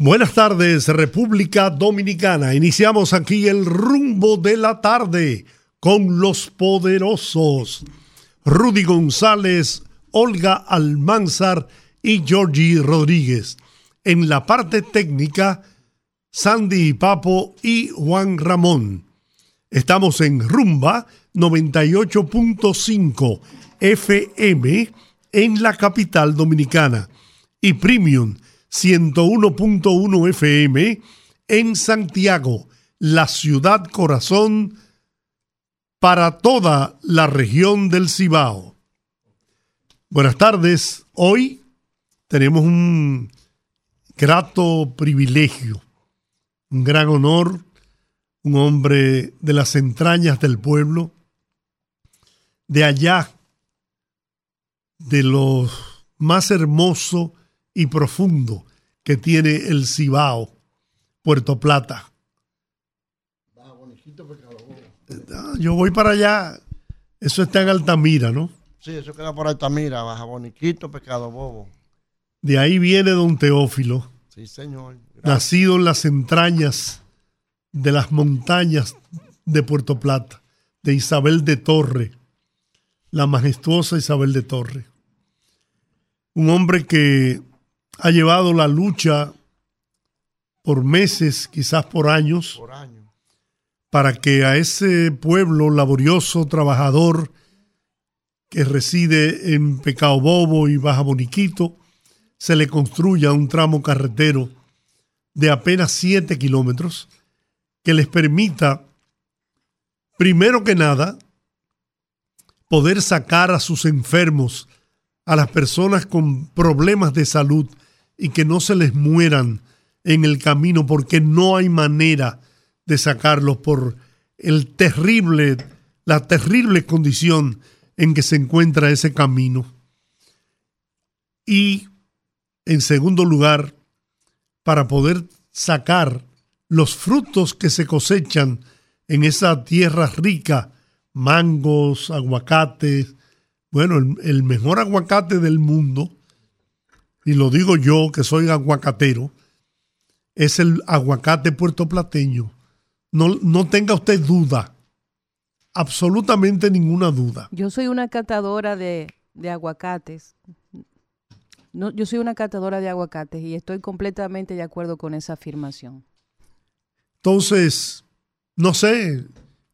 Buenas tardes, República Dominicana. Iniciamos aquí el rumbo de la tarde con los poderosos. Rudy González, Olga Almanzar y Georgie Rodríguez. En la parte técnica, Sandy Papo y Juan Ramón. Estamos en Rumba 98.5 FM en la capital dominicana y Premium 101.1 FM en Santiago, la ciudad corazón para toda la región del Cibao. Buenas tardes. Hoy tenemos un grato privilegio, un gran honor, un hombre de las entrañas del pueblo, de allá, de los más hermosos y profundo que tiene el Cibao, Puerto Plata. Ah, yo voy para allá. Eso está en Altamira, ¿no? Sí, eso queda por Altamira, Baja Boniquito, Pescado Bobo. De ahí viene don Teófilo. Sí, señor. Nacido en las entrañas de las montañas de Puerto Plata, de Isabel de Torre, la majestuosa Isabel de Torre. Un hombre que ha llevado la lucha por meses, quizás por años, para que a ese pueblo laborioso, trabajador, que reside en Pecao Bobo y Baja Boniquito, se le construya un tramo carretero de apenas 7 kilómetros que les permita, primero que nada, poder sacar a sus enfermos, a las personas con problemas de salud, y que no se les mueran en el camino porque no hay manera de sacarlos por el terrible, la terrible condición en que se encuentra ese camino. Y en segundo lugar, para poder sacar los frutos que se cosechan en esa tierra rica, mangos, aguacates, bueno, el, el mejor aguacate del mundo y lo digo yo que soy aguacatero, es el aguacate puertoplateño. No, no tenga usted duda, absolutamente ninguna duda. Yo soy una catadora de, de aguacates. No, yo soy una catadora de aguacates y estoy completamente de acuerdo con esa afirmación. Entonces, no sé,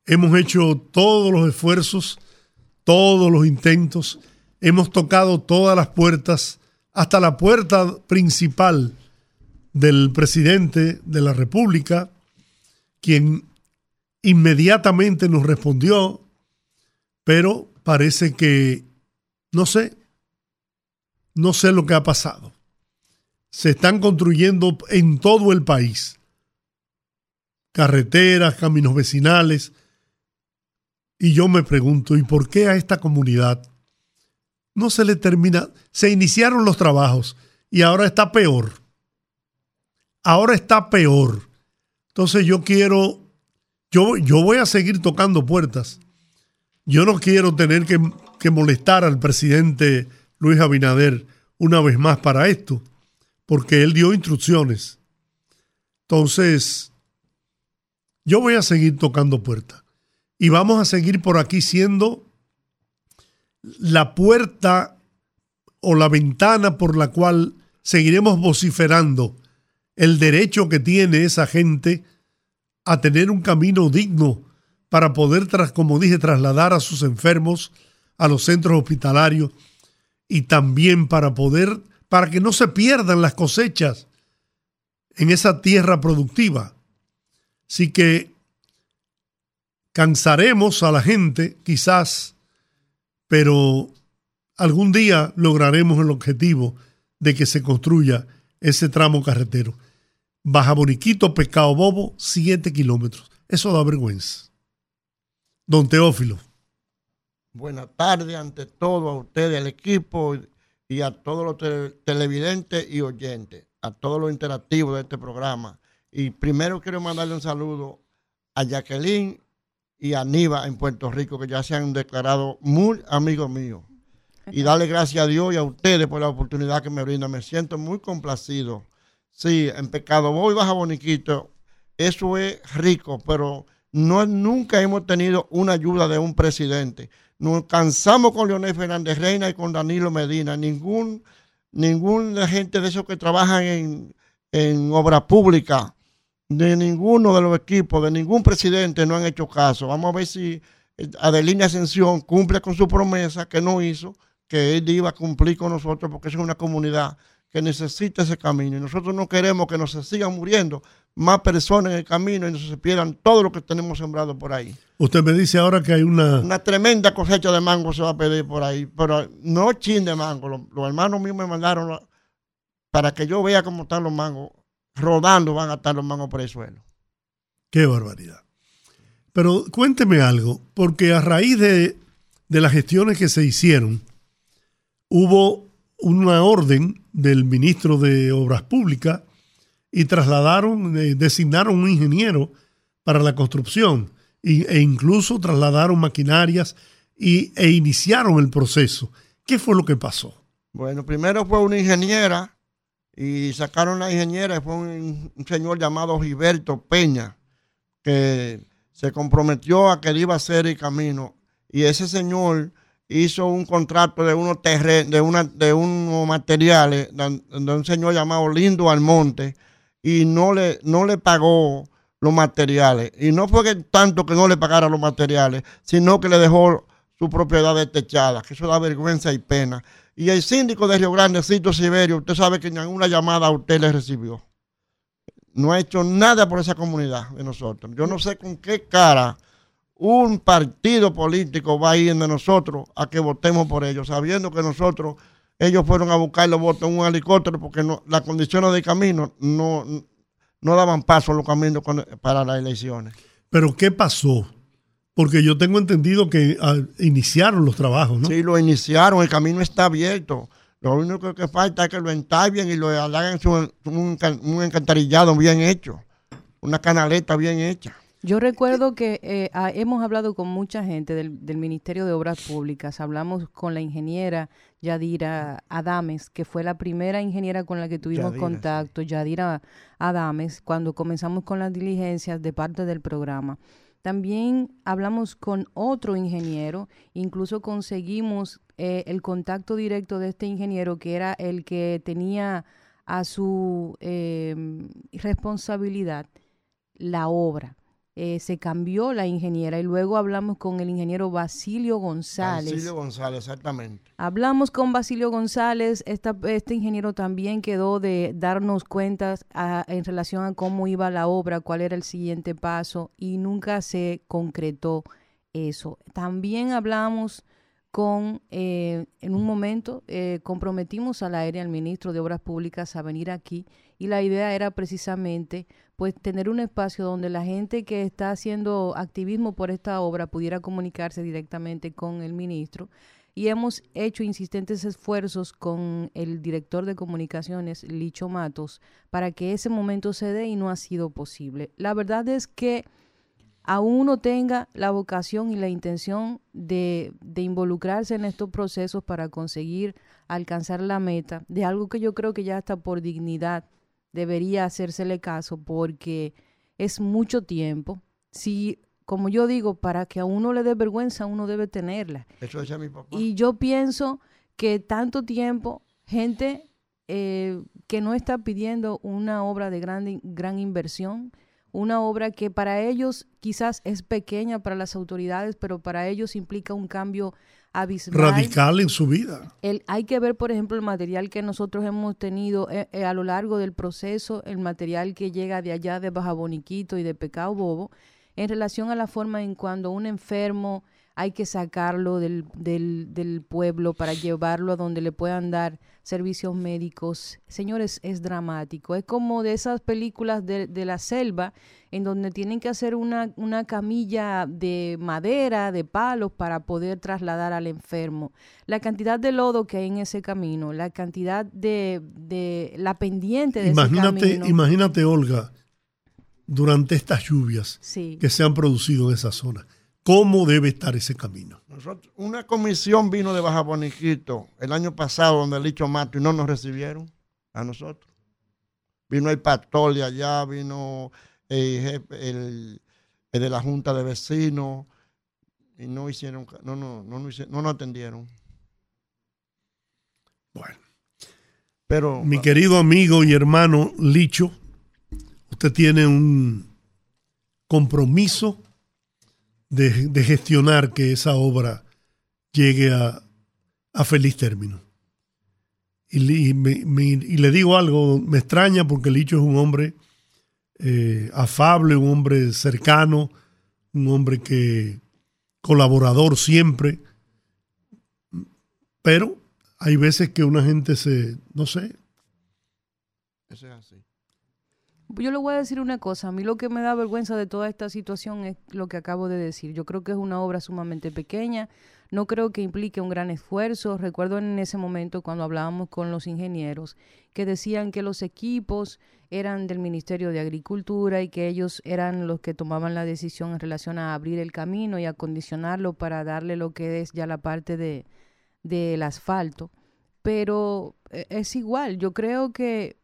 hemos hecho todos los esfuerzos, todos los intentos, hemos tocado todas las puertas hasta la puerta principal del presidente de la República, quien inmediatamente nos respondió, pero parece que, no sé, no sé lo que ha pasado. Se están construyendo en todo el país carreteras, caminos vecinales, y yo me pregunto, ¿y por qué a esta comunidad no se le termina. Se iniciaron los trabajos y ahora está peor. Ahora está peor. Entonces yo quiero, yo, yo voy a seguir tocando puertas. Yo no quiero tener que, que molestar al presidente Luis Abinader una vez más para esto, porque él dio instrucciones. Entonces, yo voy a seguir tocando puertas. Y vamos a seguir por aquí siendo la puerta o la ventana por la cual seguiremos vociferando el derecho que tiene esa gente a tener un camino digno para poder, tras, como dije, trasladar a sus enfermos a los centros hospitalarios y también para poder, para que no se pierdan las cosechas en esa tierra productiva. Así que cansaremos a la gente, quizás, pero algún día lograremos el objetivo de que se construya ese tramo carretero. Baja Boniquito, Pescado Bobo, 7 kilómetros. Eso da vergüenza. Don Teófilo. Buenas tardes ante todo a ustedes, al equipo y a todos los televidentes y oyentes, a todos los interactivos de este programa. Y primero quiero mandarle un saludo a Jacqueline y Aníbal en Puerto Rico, que ya se han declarado muy amigos míos. Y darle gracias a Dios y a ustedes por la oportunidad que me brindan. Me siento muy complacido. Sí, en pecado voy baja boniquito. Eso es rico, pero no nunca hemos tenido una ayuda de un presidente. Nos cansamos con Leonel Fernández Reina y con Danilo Medina. Ningún, ningún gente de esos que trabajan en, en obra pública, de ninguno de los equipos, de ningún presidente no han hecho caso. Vamos a ver si Adelina Ascensión cumple con su promesa que no hizo, que él iba a cumplir con nosotros porque es una comunidad que necesita ese camino. Y nosotros no queremos que nos sigan muriendo más personas en el camino y no se pierdan todo lo que tenemos sembrado por ahí. Usted me dice ahora que hay una... Una tremenda cosecha de mango se va a pedir por ahí, pero no chin de mango. Los, hermanos míos me mandaron para que yo vea cómo están los mangos. Rodando van a estar los mangos por el suelo. Qué barbaridad. Pero cuénteme algo, porque a raíz de, de las gestiones que se hicieron, hubo una orden del ministro de Obras Públicas y trasladaron, eh, designaron un ingeniero para la construcción e incluso trasladaron maquinarias y, e iniciaron el proceso. ¿Qué fue lo que pasó? Bueno, primero fue una ingeniera y sacaron la ingeniera, fue un, señor llamado Gilberto Peña, que se comprometió a que iba a hacer el camino. Y ese señor hizo un contrato de unos una, de unos materiales de, un señor llamado Lindo Almonte y no le, no le pagó los materiales. Y no fue que tanto que no le pagara los materiales, sino que le dejó su propiedad destechada, que eso da vergüenza y pena. Y el síndico de Río Grande, Cito Siberio, usted sabe que ninguna llamada a usted le recibió. No ha hecho nada por esa comunidad de nosotros. Yo no sé con qué cara un partido político va a ir de nosotros a que votemos por ellos, sabiendo que nosotros, ellos fueron a buscar los votos en un helicóptero porque las condiciones de camino no, no daban paso a los caminos para las elecciones. Pero ¿qué pasó? Porque yo tengo entendido que ah, iniciaron los trabajos, ¿no? Sí, lo iniciaron, el camino está abierto. Lo único que falta es que lo entablen y lo hagan un, un encantarillado bien hecho, una canaleta bien hecha. Yo recuerdo que eh, hemos hablado con mucha gente del, Ministerio de Obras Públicas. Hablamos con la ingeniera Yadira Adames, que fue la primera ingeniera con la que tuvimos contacto, Yadira Adames, cuando comenzamos con las diligencias de parte del programa. También hablamos con otro ingeniero, incluso conseguimos eh, el contacto directo de este ingeniero, que era el que tenía a su em, responsabilidad la obra. Eh, se cambió la ingeniera y luego hablamos con el ingeniero Basilio González. Basilio González, exactamente. Hablamos con Basilio González, este ingeniero también quedó de darnos cuentas en relación a cómo iba la obra, cuál era el siguiente paso y nunca se concretó eso. También hablamos con, eh, en un momento, eh, comprometimos al aire al ministro de Obras Públicas a venir aquí y la idea era precisamente pues tener un espacio donde la gente que está haciendo activismo por esta obra pudiera comunicarse directamente con el ministro y hemos hecho insistentes esfuerzos con el director de comunicaciones, Licho Matos, para que ese momento se dé y no ha sido posible. La verdad es que aún uno tenga la vocación y la intención de, de, involucrarse en estos procesos para conseguir alcanzar la meta, de algo que yo creo que ya está por dignidad debería hacérsele caso porque es mucho tiempo. Si, como yo digo, para que a uno le dé vergüenza, uno debe tenerla. Eso decía mi papá. Y yo pienso que tanto tiempo, gente eh, que no está pidiendo una obra de gran, gran inversión, una obra que para ellos quizás es pequeña para las autoridades, pero para ellos implica un cambio abismal. Radical en su vida. El, hay que ver, por ejemplo, el material que nosotros hemos tenido eh, eh, a lo largo del proceso, el material que llega de allá de Baja Boniquito y de Pecado Bobo, en relación a la forma en cuando un enfermo hay que sacarlo del, del, del, pueblo para llevarlo a donde le puedan dar servicios médicos. Señores, es dramático. Es como de esas películas de, de la selva en donde tienen que hacer una, una, camilla de madera, de palos, para poder trasladar al enfermo. La cantidad de lodo que hay en ese camino, la cantidad de, de la pendiente de imagínate, ese camino. Imagínate, Olga, durante estas lluvias sí. que se han producido en esa zona cómo debe estar ese camino. Nosotros, una comisión vino de Baja Boniquito el año pasado donde el Licho Mato y no nos recibieron a nosotros. Vino el pastor de allá, vino el, el, el, de la Junta de Vecinos y no hicieron, no, no, no, no, hicieron, no nos atendieron. Bueno. Pero, Mi querido amigo y hermano Licho, usted tiene un compromiso de, gestionar que esa obra llegue a, a feliz término. Y, y, y, le digo algo, me extraña porque Licho es un hombre eh, afable, un hombre cercano, un hombre que colaborador siempre, pero hay veces que una gente se, no sé. Es así. Yo le voy a decir una cosa, a mí lo que me da vergüenza de toda esta situación es lo que acabo de decir. Yo creo que es una obra sumamente pequeña, no creo que implique un gran esfuerzo. Recuerdo en ese momento cuando hablábamos con los ingenieros que decían que los equipos eran del Ministerio de Agricultura y que ellos eran los que tomaban la decisión en relación a abrir el camino y acondicionarlo para darle lo que es ya la parte de del asfalto. Pero es igual, yo creo que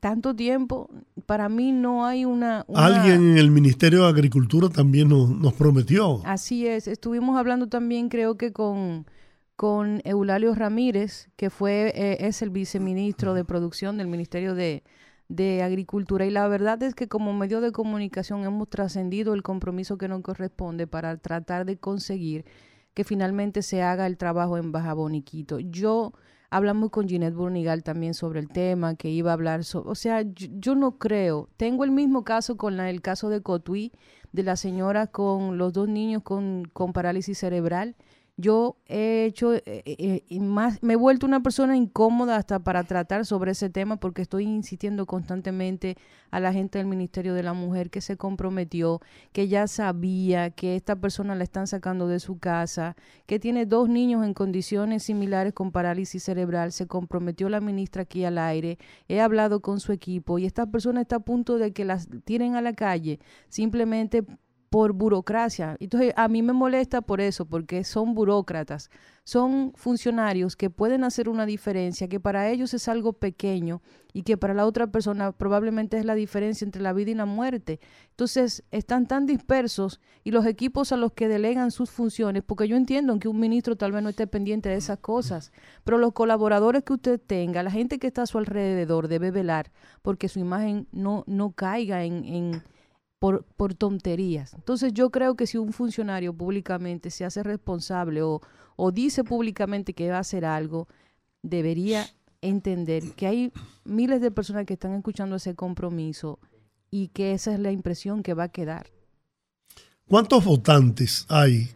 tanto tiempo, para mí no hay una, una... Alguien en el Ministerio de Agricultura también nos, nos, prometió. Así es, estuvimos hablando también creo que con, con Eulalio Ramírez, que fue eh, es el viceministro de producción del Ministerio de, de Agricultura y la verdad es que como medio de comunicación hemos trascendido el compromiso que nos corresponde para tratar de conseguir que finalmente se haga el trabajo en Baja Boniquito. Yo hablamos con Ginette Burnigal también sobre el tema, que iba a hablar sobre, o sea, yo, yo, no creo, tengo el mismo caso con la, el caso de Cotuí, de la señora con los dos niños con, con parálisis cerebral. Yo he hecho, eh, eh, más, me he vuelto una persona incómoda hasta para tratar sobre ese tema porque estoy insistiendo constantemente a la gente del Ministerio de la Mujer que se comprometió, que ya sabía que esta persona la están sacando de su casa, que tiene dos niños en condiciones similares con parálisis cerebral, se comprometió la ministra aquí al aire, he hablado con su equipo y esta persona está a punto de que las tiren a la calle simplemente por burocracia. Entonces, a mí me molesta por eso, porque son burócratas, son funcionarios que pueden hacer una diferencia, que para ellos es algo pequeño y que para la otra persona probablemente es la diferencia entre la vida y la muerte. Entonces, están tan dispersos y los equipos a los que delegan sus funciones, porque yo entiendo que un ministro tal vez no esté pendiente de esas cosas, pero los colaboradores que usted tenga, la gente que está a su alrededor debe velar porque su imagen no, no caiga en, en por, por, tonterías. Entonces yo creo que si un funcionario públicamente se hace responsable o, o, dice públicamente que va a hacer algo, debería entender que hay miles de personas que están escuchando ese compromiso y que esa es la impresión que va a quedar. ¿Cuántos votantes hay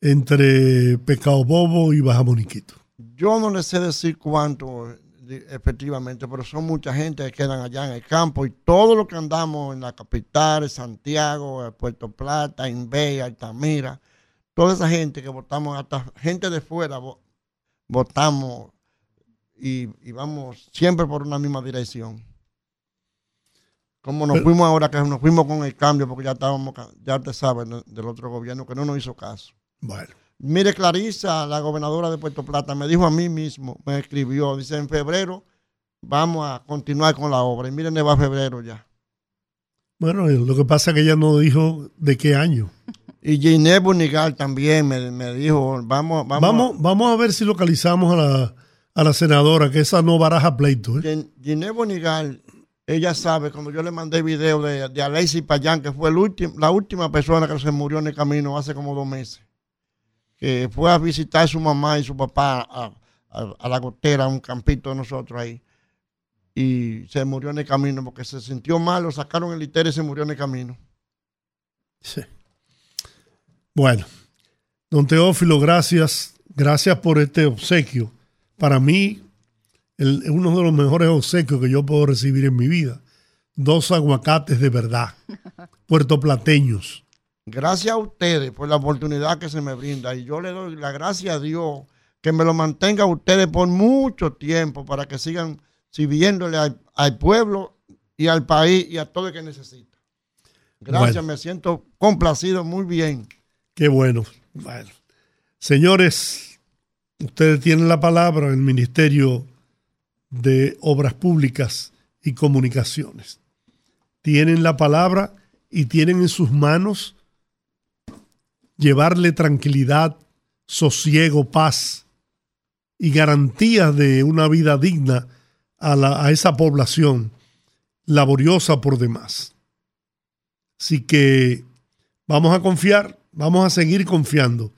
entre Pecado Bobo y Baja Moniquito? Yo no les sé decir cuántos efectivamente, pero son mucha gente que quedan allá en el campo y todo lo que andamos en la capital, Santiago, Puerto Plata, Inbey, Altamira, toda esa gente que votamos, hasta gente de fuera votamos y, y vamos siempre por una misma dirección. Como nos pero, fuimos ahora, que nos fuimos con el cambio, porque ya estábamos, ya te sabes, del otro gobierno que no nos hizo caso. Bueno. Mire, Clarisa, la gobernadora de Puerto Plata, me dijo a mí mismo, me escribió, dice, en febrero vamos a continuar con la obra. Y miren, va febrero ya. Bueno, lo que pasa es que ella no dijo de qué año. Y Ginés Bonigal también me, me, dijo, vamos, vamos, vamos, a, vamos a ver si localizamos a la, a la senadora, que esa no baraja pleito. ¿eh? Ginés Bonigal, ella sabe, cuando yo le mandé video de, de Alexis Payán, que fue el último, la última persona que se murió en el camino hace como dos meses que fue a visitar a su mamá y su papá a, a, a, la gotera, a un campito de nosotros ahí. Y se murió en el camino porque se sintió mal, lo sacaron el litero y se murió en el camino. Sí. Bueno, Don Teófilo, gracias. Gracias por este obsequio. Para mí, es uno de los mejores obsequios que yo puedo recibir en mi vida. Dos aguacates de verdad, puertoplateños. Gracias a ustedes por la oportunidad que se me brinda. Y yo le doy la gracia a Dios que me lo mantenga a ustedes por mucho tiempo para que sigan sirviéndole al, pueblo y al país y a todo el que necesita. Gracias, me siento complacido muy bien. Qué bueno. Bueno, señores, ustedes tienen la palabra en el Ministerio de Obras Públicas y Comunicaciones. Tienen la palabra y tienen en sus manos llevarle tranquilidad, sosiego, paz y garantías de una vida digna a, a esa población laboriosa por demás. Así que vamos a confiar, vamos a seguir confiando.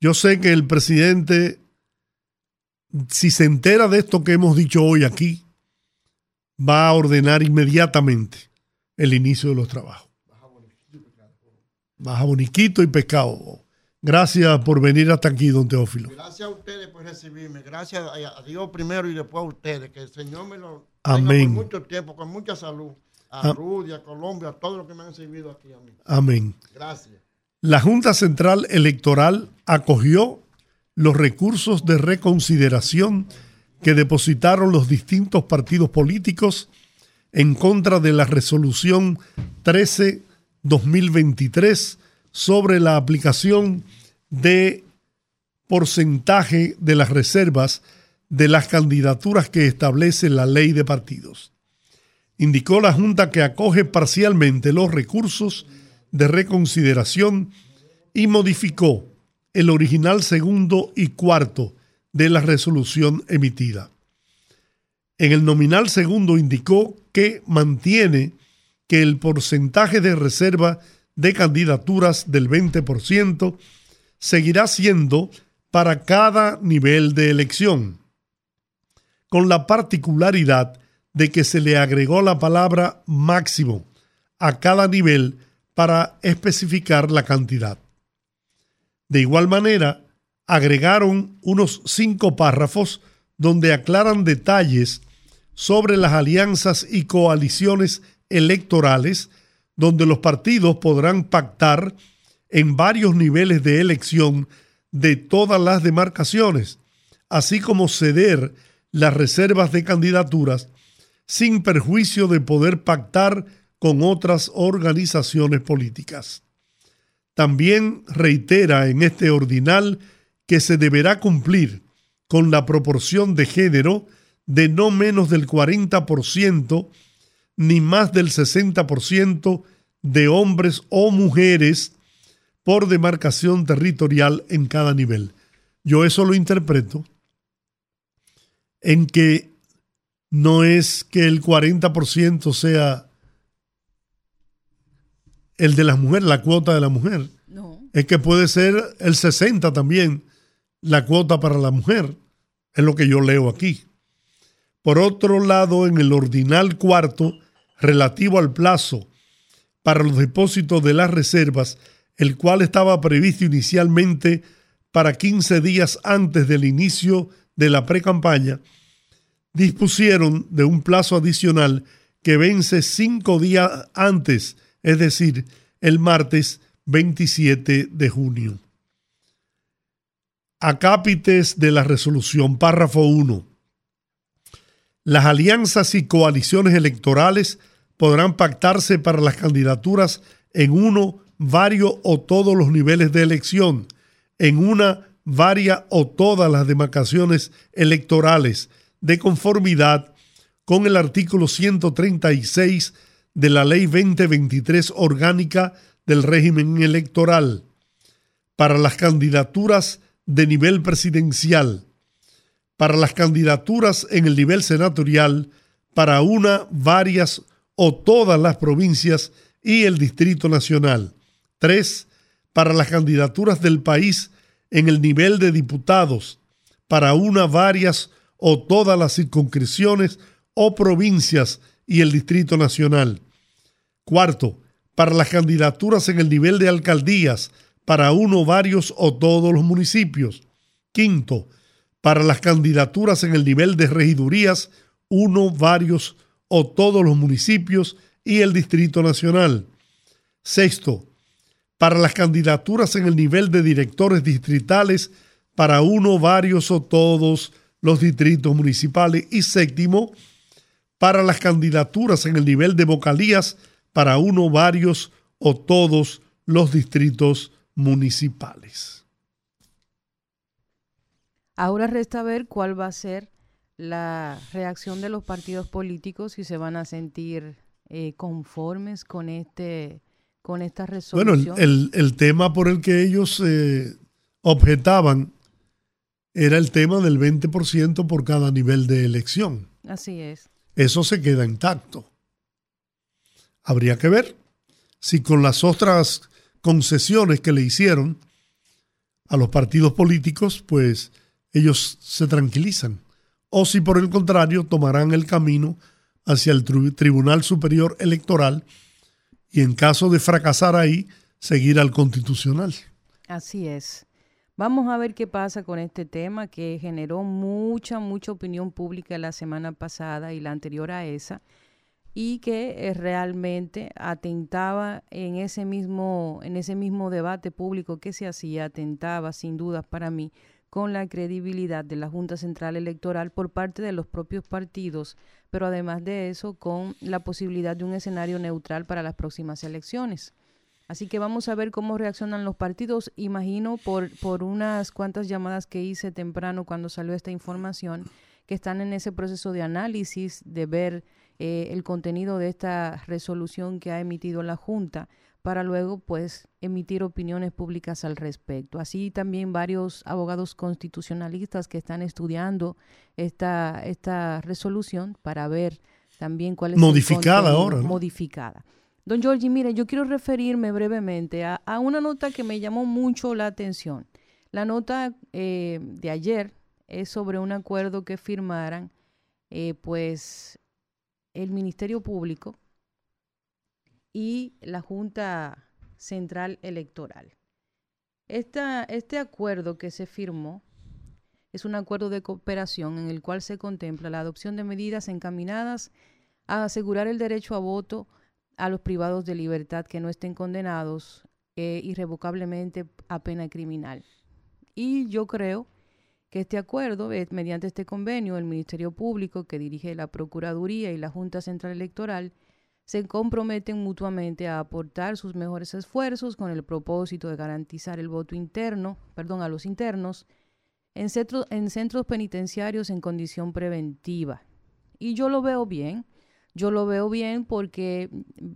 Yo sé que el presidente, si se entera de esto que hemos dicho hoy aquí, va a ordenar inmediatamente el inicio de los trabajos. Baja boniquito y pescado. Gracias por venir hasta aquí, don Teófilo. Gracias a ustedes por recibirme. Gracias a Dios primero y después a ustedes. Que el Señor me lo Amén. por mucho tiempo, con mucha salud. A Rudy, a Colombia, a todos los que me han servido aquí a mí. Amén. Gracias. La Junta Central Electoral acogió los recursos de reconsideración que depositaron los distintos partidos políticos en contra de la resolución 13-2023 sobre la aplicación de porcentaje de las reservas de las candidaturas que establece la ley de partidos. Indicó la Junta que acoge parcialmente los recursos de reconsideración y modificó el original segundo y cuarto de la resolución emitida. En el nominal segundo indicó que mantiene que el porcentaje de reserva de candidaturas del 20% seguirá siendo para cada nivel de elección con la particularidad de que se le agregó la palabra máximo a cada nivel para especificar la cantidad. De igual manera, agregaron unos cinco párrafos donde aclaran detalles sobre las alianzas y coaliciones electorales, donde los partidos podrán pactar en varios niveles de elección de todas las demarcaciones, así como ceder las reservas de candidaturas sin perjuicio de poder pactar con otras organizaciones políticas. También reitera en este ordinal que se deberá cumplir con la proporción de género de no menos del 40% ni más del 60% de hombres o mujeres por demarcación territorial en cada nivel. Yo eso lo interpreto en que no es que el 40% sea el de las mujeres, la cuota de la mujer. No. Es que puede ser el 60 también la cuota para la mujer. Es lo que yo leo aquí. Por otro lado, en el ordinal cuarto, relativo al plazo para los depósitos de las reservas, el cual estaba previsto inicialmente para 15 días antes del inicio de la pre-campaña, dispusieron de un plazo adicional que vence cinco días antes, es decir, el martes 27 de junio. Acápites de la resolución, párrafo 1. Las alianzas y coaliciones electorales podrán pactarse para las candidaturas en uno, varios o todos los niveles de elección, en una, varia o todas las demarcaciones electorales, de conformidad con el artículo 136 de la Ley 2023 orgánica del régimen electoral. Para las candidaturas de nivel presidencial, para las candidaturas en el nivel senatorial, para una, varias o todas las provincias y el Distrito Nacional. 3. Para las candidaturas del país en el nivel de diputados, para una, varias o todas las circunscripciones o provincias y el Distrito Nacional. Cuarto, para las candidaturas en el nivel de alcaldías, para uno, varios o todos los municipios. Quinto, para las candidaturas en el nivel de regidurías, uno, varios o todos los municipios y el Distrito Nacional. Sexto, para las candidaturas en el nivel de directores distritales, para uno, varios o todos los distritos municipales. Y séptimo, para las candidaturas en el nivel de vocalías, para uno, varios o todos los distritos municipales. Ahora resta ver cuál va a ser la reacción de los partidos políticos, si se van a sentir eh, conformes con este con esta resolución. Bueno, el, tema por el que ellos eh, objetaban era el tema del 20% por cada nivel de elección. Así es. Eso se queda intacto. Habría que ver si con las otras concesiones que le hicieron a los partidos políticos, pues ellos se tranquilizan. O si por el contrario tomarán el camino hacia el Tribunal Superior Electoral y en caso de fracasar ahí, seguir al constitucional. Así es. Vamos a ver qué pasa con este tema que generó mucha, mucha opinión pública la semana pasada y la anterior a esa, y que eh, realmente atentaba en ese mismo, en ese mismo debate público que se hacía, atentaba sin dudas para mí con la credibilidad de la Junta Central Electoral por parte de los propios partidos, pero además de eso con la posibilidad de un escenario neutral para las próximas elecciones. Así que vamos a ver cómo reaccionan los partidos. Imagino por, por unas cuantas llamadas que hice temprano cuando salió esta información, que están en ese proceso de análisis, de ver eh, el contenido de esta resolución que ha emitido la Junta para luego pues emitir opiniones públicas al respecto. Así también varios abogados constitucionalistas que están estudiando esta, esta resolución para ver también cuál es modificada ahora. Modificada. Don Giorgi, mire, yo quiero referirme brevemente a, una nota que me llamó mucho la atención. La nota eh, de ayer es sobre un acuerdo que firmaran eh, pues el Ministerio Público y la Junta Central Electoral. este acuerdo que se firmó es un acuerdo de cooperación en el cual se contempla la adopción de medidas encaminadas a asegurar el derecho a voto a los privados de libertad que no estén condenados eh, irrevocablemente a pena criminal. Y yo creo que este acuerdo, mediante este convenio, el Ministerio Público que dirige la Procuraduría y la Junta Central Electoral, se comprometen mutuamente a aportar sus mejores esfuerzos con el propósito de garantizar el voto interno, perdón, a los internos en, en centros penitenciarios en condición preventiva. Y yo lo veo bien, yo lo veo bien porque mm,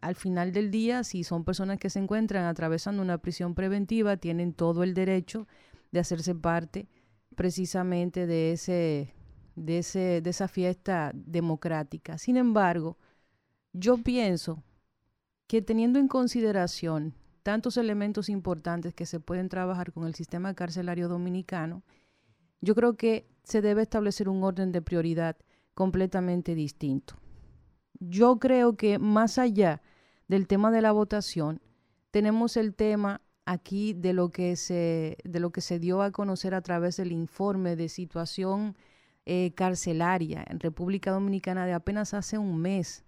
al final del día, si son personas que se encuentran atravesando una prisión preventiva, tienen todo el derecho de hacerse parte precisamente de, ese, de, ese, de esa fiesta democrática. Sin embargo, yo pienso que teniendo en consideración tantos elementos importantes que se pueden trabajar con el sistema carcelario dominicano, yo creo que se debe establecer un orden de prioridad completamente distinto. Yo creo que más allá del tema de la votación, tenemos el tema aquí de lo que se, de lo que se dio a conocer a través del informe de situación eh, carcelaria en República Dominicana de apenas hace un mes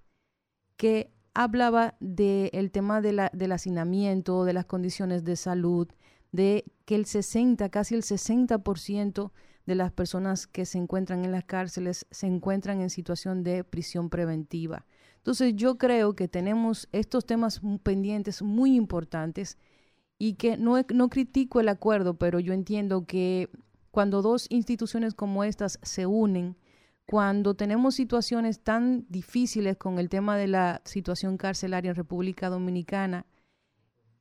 que hablaba del tema del hacinamiento, de las condiciones de salud, de que el 60, casi el 60% de las personas que se encuentran en las cárceles se encuentran en situación de prisión preventiva. Entonces yo creo que tenemos estos temas pendientes muy importantes y que no, no critico el acuerdo, pero yo entiendo que cuando dos instituciones como estas se unen, cuando tenemos situaciones tan difíciles con el tema de la situación carcelaria en República Dominicana,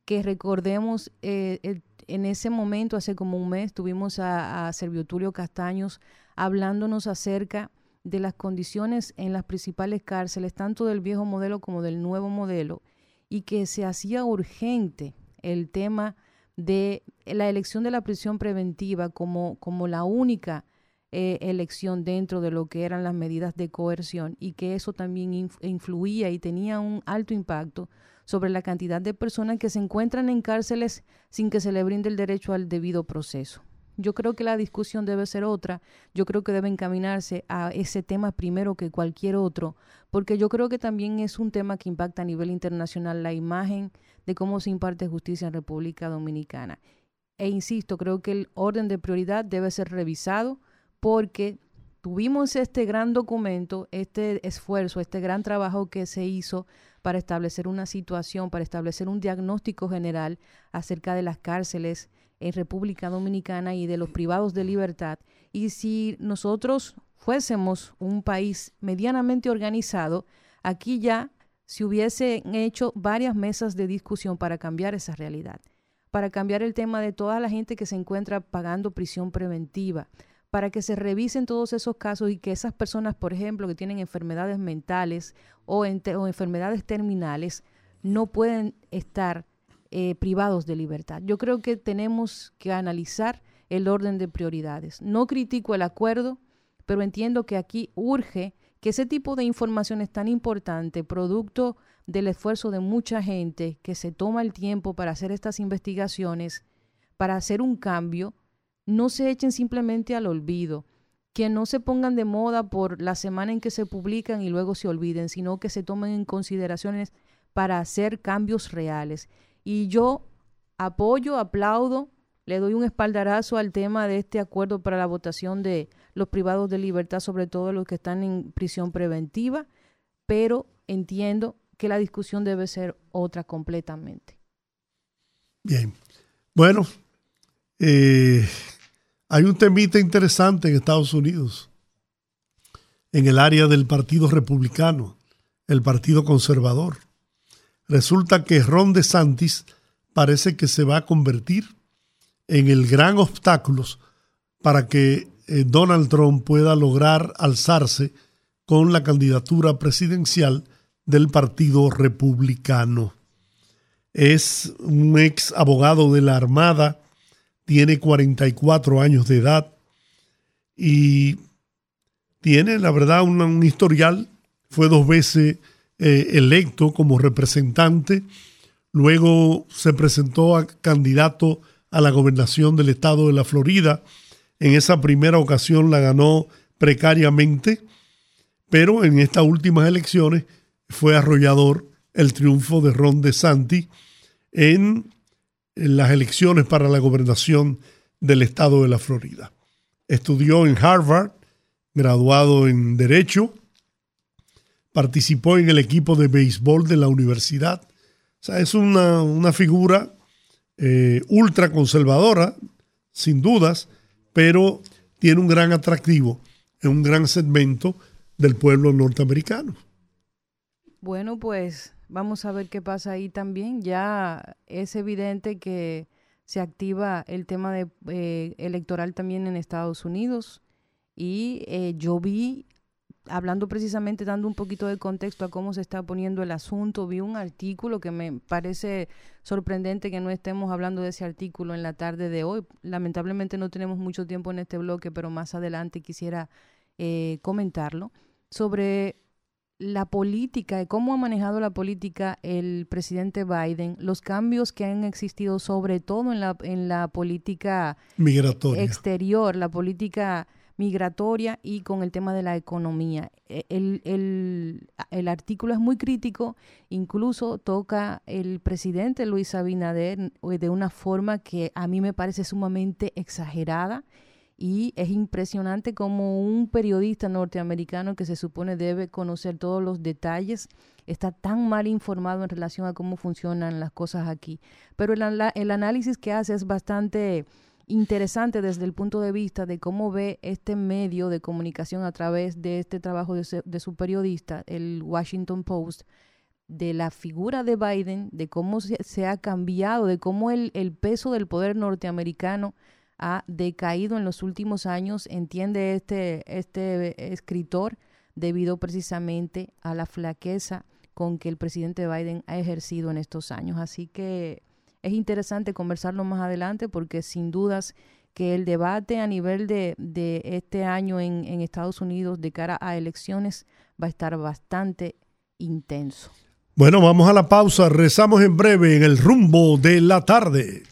que recordemos, eh, en ese momento, hace como un mes, tuvimos a, a Servio Tulio Castaños hablándonos acerca de las condiciones en las principales cárceles, tanto del viejo modelo como del nuevo modelo, y que se hacía urgente el tema de la elección de la prisión preventiva como, como la única eh, elección dentro de lo que eran las medidas de coerción y que eso también influía y tenía un alto impacto sobre la cantidad de personas que se encuentran en cárceles sin que se le brinde el derecho al debido proceso. Yo creo que la discusión debe ser otra. Yo creo que debe encaminarse a ese tema primero que cualquier otro, porque yo creo que también es un tema que impacta a nivel internacional la imagen de cómo se imparte justicia en República Dominicana. E insisto, creo que el orden de prioridad debe ser revisado porque tuvimos este gran documento, este esfuerzo, este gran trabajo que se hizo para establecer una situación, para establecer un diagnóstico general acerca de las cárceles en República Dominicana y de los privados de libertad. Y si nosotros fuésemos un país medianamente organizado, aquí ya se hubiesen hecho varias mesas de discusión para cambiar esa realidad, para cambiar el tema de toda la gente que se encuentra pagando prisión preventiva, para que se revisen todos esos casos y que esas personas, por ejemplo, que tienen enfermedades mentales o, enfermedades terminales, no pueden estar eh, privados de libertad. Yo creo que tenemos que analizar el orden de prioridades. No critico el acuerdo, pero entiendo que aquí urge que ese tipo de información es tan importante, producto del esfuerzo de mucha gente que se toma el tiempo para hacer estas investigaciones, para hacer un cambio, no se echen simplemente al olvido, que no se pongan de moda por la semana en que se publican y luego se olviden, sino que se tomen en consideraciones para hacer cambios reales. Y yo apoyo, aplaudo, le doy un espaldarazo al tema de este acuerdo para la votación de los privados de libertad, sobre todo los que están en prisión preventiva, pero entiendo que la discusión debe ser otra completamente. Bien. Bueno, eh, hay un temita interesante en Estados Unidos, en el área del Partido Republicano, el Partido Conservador. Resulta que Ron DeSantis parece que se va a convertir en el gran obstáculo para que eh, Donald Trump pueda lograr alzarse con la candidatura presidencial del Partido Republicano. Es un ex abogado de la Armada tiene 44 años de edad y tiene, la verdad, un, historial. Fue dos veces eh, electo como representante, luego se presentó a candidato a la gobernación del estado de la Florida. En esa primera ocasión la ganó precariamente, pero en estas últimas elecciones fue arrollador el triunfo de Ron DeSantis en en las elecciones para la gobernación del estado de la Florida. Estudió en Harvard, graduado en Derecho, participó en el equipo de béisbol de la universidad. O sea, es una, figura eh, ultra conservadora, sin dudas, pero tiene un gran atractivo en un gran segmento del pueblo norteamericano. Bueno, pues Vamos a ver qué pasa ahí también. Ya es evidente que se activa el tema de, eh, electoral también en Estados Unidos. Y eh, yo vi, hablando precisamente, dando un poquito de contexto a cómo se está poniendo el asunto, vi un artículo que me parece sorprendente que no estemos hablando de ese artículo en la tarde de hoy. Lamentablemente no tenemos mucho tiempo en este bloque, pero más adelante quisiera eh, comentarlo sobre la política, cómo ha manejado la política el presidente Biden, los cambios que han existido sobre todo en la, en la política migratoria. exterior, la política migratoria y con el tema de la economía. E, el, el, el, artículo es muy crítico, incluso toca el presidente Luis Abinader eh, de una forma que a mí me parece sumamente exagerada y es impresionante como un periodista norteamericano que se supone debe conocer todos los detalles está tan mal informado en relación a cómo funcionan las cosas aquí. Pero el, el análisis que hace es bastante interesante desde el punto de vista de cómo ve este medio de comunicación a través de este trabajo de, su periodista, el Washington Post, de la figura de Biden, de cómo se, ha cambiado, de cómo el peso del poder norteamericano ha decaído en los últimos años, entiende este, este escritor, debido precisamente a la flaqueza con que el presidente Biden ha ejercido en estos años. Así que es interesante conversarlo más adelante porque sin dudas que el debate a nivel de, de este año en, en Estados Unidos de cara a elecciones va a estar bastante intenso. Bueno, vamos a la pausa. Rezamos en breve en el rumbo de la tarde.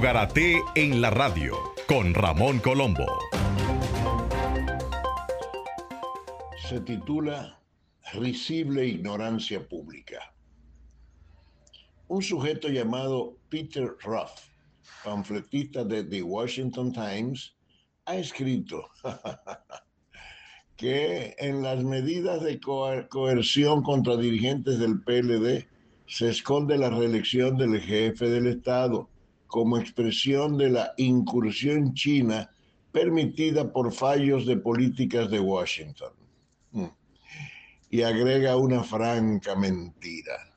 Fogarate en la radio con Ramón Colombo. Se titula Risible Ignorancia Pública. Un sujeto llamado Peter Ruff, panfletista de The Washington Times, ha escrito que en las medidas de coerción contra dirigentes del PLD se esconde la reelección del jefe del Estado como expresión de la incursión china permitida por fallos de políticas de Washington. Mm. Y agrega una franca mentira.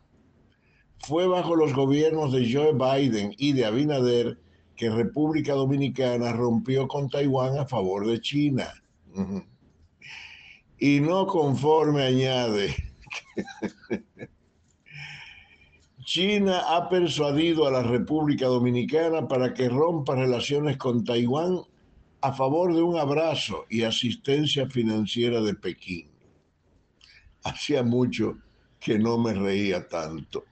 Fue bajo los gobiernos de Joe Biden y de Abinader que República Dominicana rompió con Taiwán a favor de China y no conforme añade. China ha persuadido a la República Dominicana para que rompa relaciones con Taiwán a favor de un abrazo y asistencia financiera de Pekín. Hacía mucho que no me reía tanto.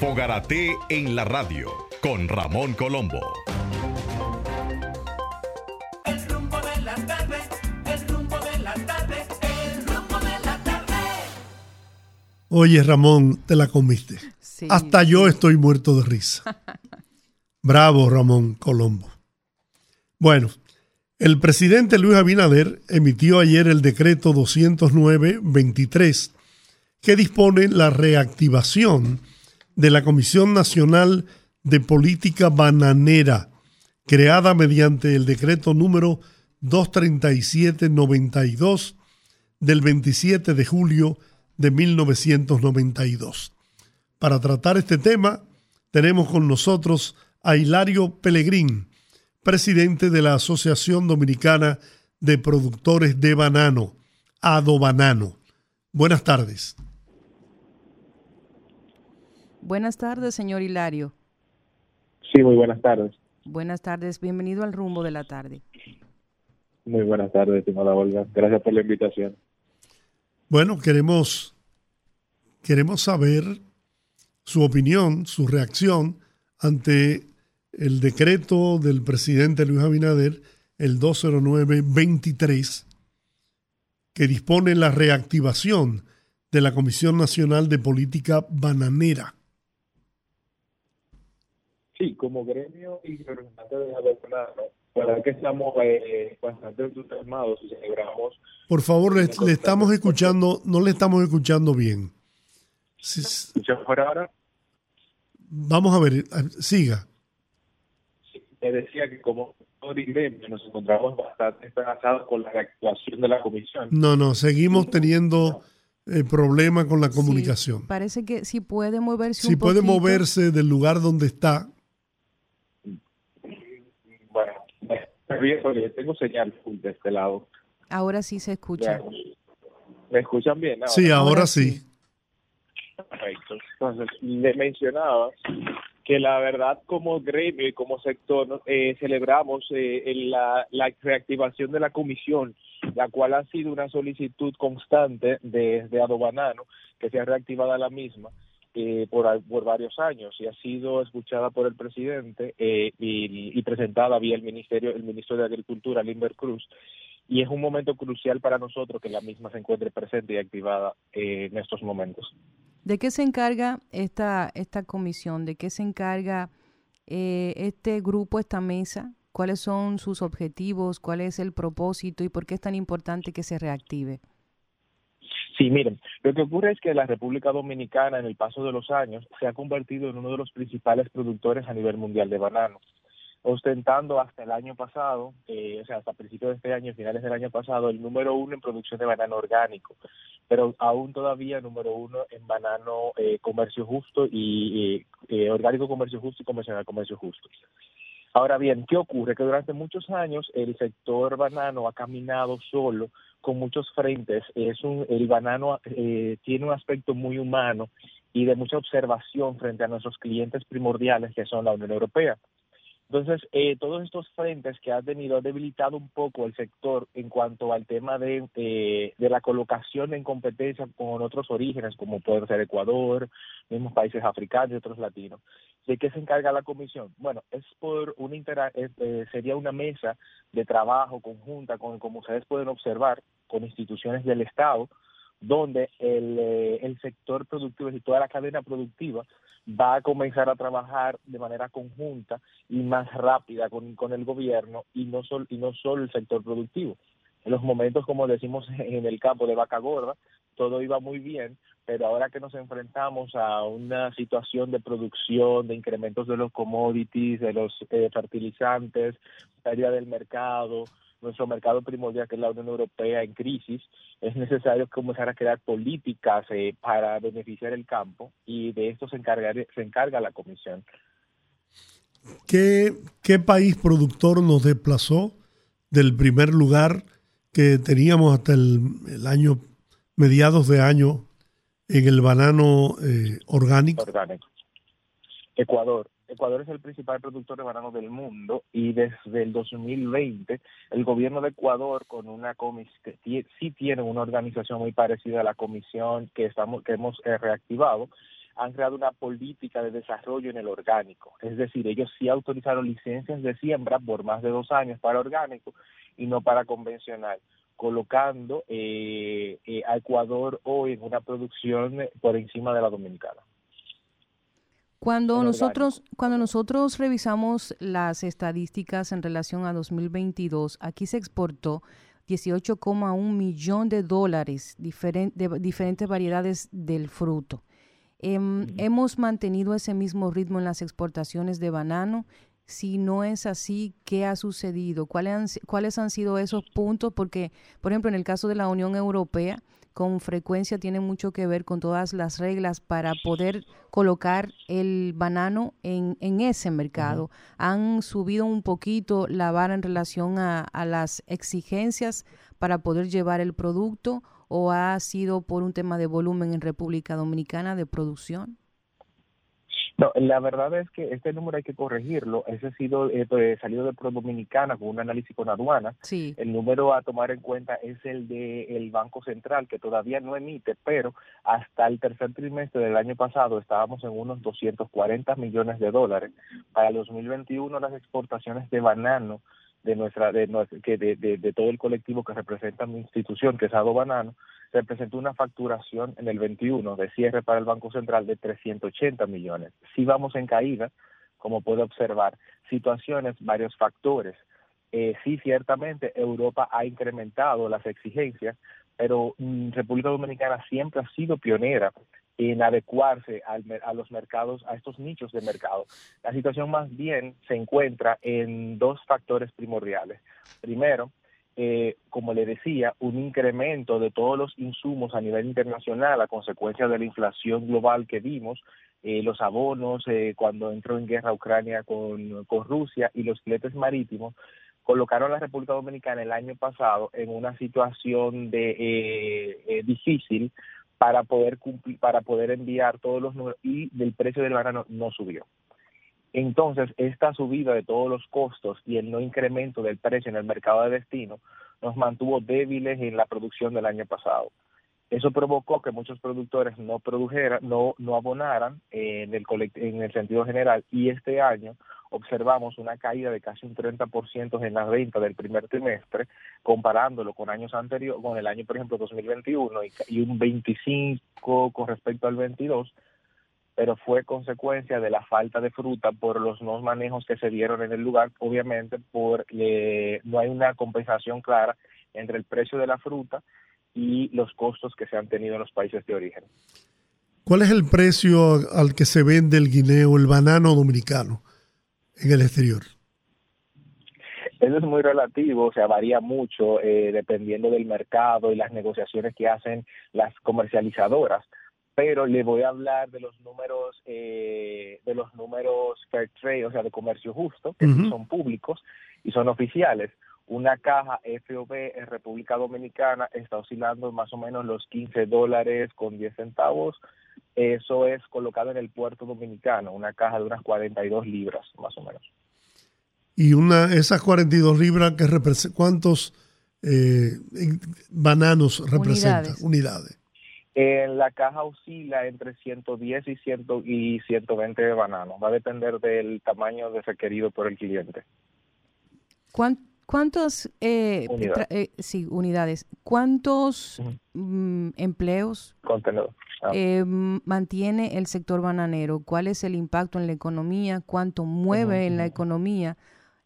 Fogarate en la radio con Ramón Colombo. Oye, Ramón, te la comiste. Hasta yo estoy muerto de risa. Bravo, Ramón Colombo. Bueno, el presidente Luis Abinader emitió ayer el decreto 209-23 que dispone la reactivación de la Comisión Nacional de Política Bananera, creada mediante el decreto número 237-92 del 27 de julio de 1992. Para tratar este tema, tenemos con nosotros a Hilario Pellegrín, presidente de la Asociación Dominicana de Productores de Banano, Ado Banano. Buenas tardes. Buenas tardes, señor Hilario. Sí, muy buenas tardes. Buenas tardes, bienvenido al rumbo de la tarde. Muy buenas tardes, estimada Olga. Gracias por la invitación. Bueno, queremos, queremos saber su opinión, su reacción ante el decreto del presidente Luis Abinader, el 209-23, que dispone la reactivación de la Comisión Nacional de Política Bananera. Sí, como gremio y representante de la verdad que estamos eh, bastante entusiasmados y celebramos. Por favor, le, estamos escuchando, no le estamos escuchando bien. Si, ¿Escucha ahora? Vamos a ver, siga. Sí, te decía que como gremio nos encontramos bastante esperanzados con la reactivación de la comisión. No, no, seguimos teniendo eh, problemas con la comunicación. parece que si puede moverse si puede moverse del lugar donde está. Bueno, tengo señal de este lado. Ahora sí se escucha. ¿Me escuchan bien? Sí, ahora, sí. Perfecto. Entonces, le mencionaba que la verdad como gremio y como sector eh, celebramos eh, la, la, reactivación de la comisión, la cual ha sido una solicitud constante desde Adobanano, que se ha reactivado la misma eh, por, por, varios años y ha sido escuchada por el presidente eh, y, presentada vía el ministerio, el ministro de Agricultura, Limber Cruz, y es un momento crucial para nosotros que la misma se encuentre presente y activada eh, en estos momentos. ¿De qué se encarga esta, esta comisión? ¿De qué se encarga este grupo, esta mesa? ¿Cuáles son sus objetivos? ¿Cuál es el propósito? ¿Y por qué es tan importante que se reactive? Sí, miren, lo que ocurre es que la República Dominicana en el paso de los años se ha convertido en uno de los principales productores a nivel mundial de banano, ostentando hasta el año pasado, eh, o sea, hasta principios de este año, finales del año pasado, el número uno en producción de banano orgánico, pero aún todavía número uno en banano eh, comercio justo y eh, orgánico comercio justo y convencional comercio justo. Ahora bien, ¿qué ocurre? Que durante muchos años el sector banano ha caminado solo con muchos frentes. Es un, el banano eh, tiene un aspecto muy humano y de mucha observación frente a nuestros clientes primordiales que son la Unión Europea. Entonces, eh, todos estos frentes que han tenido debilitado un poco el sector en cuanto al tema de, eh, de la colocación en competencia con otros orígenes, como pueden ser Ecuador, mismos países africanos y otros latinos. ¿De qué se encarga la comisión? Bueno, es por una eh, sería una mesa de trabajo conjunta con, como ustedes pueden observar, con instituciones del Estado, donde el, eh, el sector productivo y toda la cadena productiva va a comenzar a trabajar de manera conjunta y más rápida con, con el gobierno y no, sol, y no solo el sector productivo. En los momentos, como decimos en el campo de vaca gorda, todo iba muy bien, pero ahora que nos enfrentamos a una situación de producción, de incrementos de los commodities, de los eh, fertilizantes, salida del mercado, nuestro mercado primordial, que es la Unión Europea, en crisis, es necesario comenzar a crear políticas eh, para beneficiar el campo y de esto se, encarga, se encarga la Comisión. ¿Qué, ¿Qué país productor nos desplazó del primer lugar que teníamos hasta el, el año, mediados de año, en el banano eh, orgánico? Orgánico. Ecuador. Ecuador es el principal productor de banano del mundo y desde el 2020 el gobierno de Ecuador con una comisión que sí tiene una organización muy parecida a la comisión que estamos que hemos eh, reactivado han creado una política de desarrollo en el orgánico. Es decir, ellos sí autorizaron licencias de siembra por más de dos años para orgánico y no para convencional, colocando eh, eh, a Ecuador hoy en una producción por encima de la dominicana. Cuando nosotros, cuando nosotros revisamos las estadísticas en relación a 2022, aquí se exportó 18,1 millón de dólares de diferentes variedades del fruto. Em, hemos mantenido ese mismo ritmo en las exportaciones de banano. Si no es así, ¿qué ha sucedido? ¿Cuáles han, ¿Cuáles han sido esos puntos? Porque, por ejemplo, en el caso de la Unión Europea, con frecuencia tiene mucho que ver con todas las reglas para poder colocar el banano en, en ese mercado. Han subido un poquito la vara en relación a, a las exigencias para poder llevar el producto o ha sido por un tema de volumen en República Dominicana de producción? No, la verdad es que este número hay que corregirlo. Ese ha sido eh, salido de Pro Dominicana con un análisis con aduana. Sí. El número a tomar en cuenta es el de el Banco Central, que todavía no emite, pero hasta el tercer trimestre del año pasado estábamos en unos 240 millones de dólares. Para el 2021 las exportaciones de banano de nuestra de, que de, de, todo el colectivo que representa mi institución que es Ado Banano representó una facturación en el 21 de cierre para el Banco Central de 380 millones. Si vamos en caída, como puede observar, situaciones, varios factores. Eh, sí, ciertamente Europa ha incrementado las exigencias, pero mm, República Dominicana siempre ha sido pionera en adecuarse al, a los mercados, a estos nichos de mercado. La situación más bien se encuentra en dos factores primordiales. Primero, eh, como le decía, un incremento de todos los insumos a nivel internacional a consecuencia de la inflación global que vimos, eh, los abonos eh, cuando entró en guerra Ucrania con, con Rusia y los fletes marítimos, colocaron a la República Dominicana el año pasado en una situación de difícil para poder cumplir, para poder enviar todos los números y del precio del banano no subió. Entonces, esta subida de todos los costos y el no incremento del precio en el mercado de destino nos mantuvo débiles en la producción del año pasado. Eso provocó que muchos productores no produjeran, no, no abonaran en el, en el sentido general y este año observamos una caída de casi un 30% en la venta del primer trimestre, comparándolo con años anteriores, con el año, por ejemplo, 2021 y, y un 25 con respecto al 22, pero fue consecuencia de la falta de fruta por los no manejos que se dieron en el lugar, obviamente porque no hay una compensación clara entre el precio de la fruta y los costos que se han tenido en los países de origen. ¿Cuál es el precio al que se vende el guineo, el banano dominicano en el exterior? Eso es muy relativo, o sea, varía mucho eh, dependiendo del mercado y las negociaciones que hacen las comercializadoras pero le voy a hablar de los números eh, de los números fair trade, o sea, de comercio justo, que son públicos y son oficiales. Una caja FOB en República Dominicana está oscilando más o menos los 15 dólares con 10 centavos. Eso es colocado en el puerto dominicano, una caja de unas 42 libras más o menos. Y una esas 42 libras, que ¿cuántos eh, bananos representan? Unidades. En la caja oscila entre 110 y, 100 y 120 de bananos. Va a depender del tamaño de requerido por el cliente. ¿Cuántos eh, unidades. Eh, sí, unidades? ¿Cuántos mm, empleos ah. eh, mantiene el sector bananero? ¿Cuál es el impacto en la economía? ¿Cuánto mueve en la economía?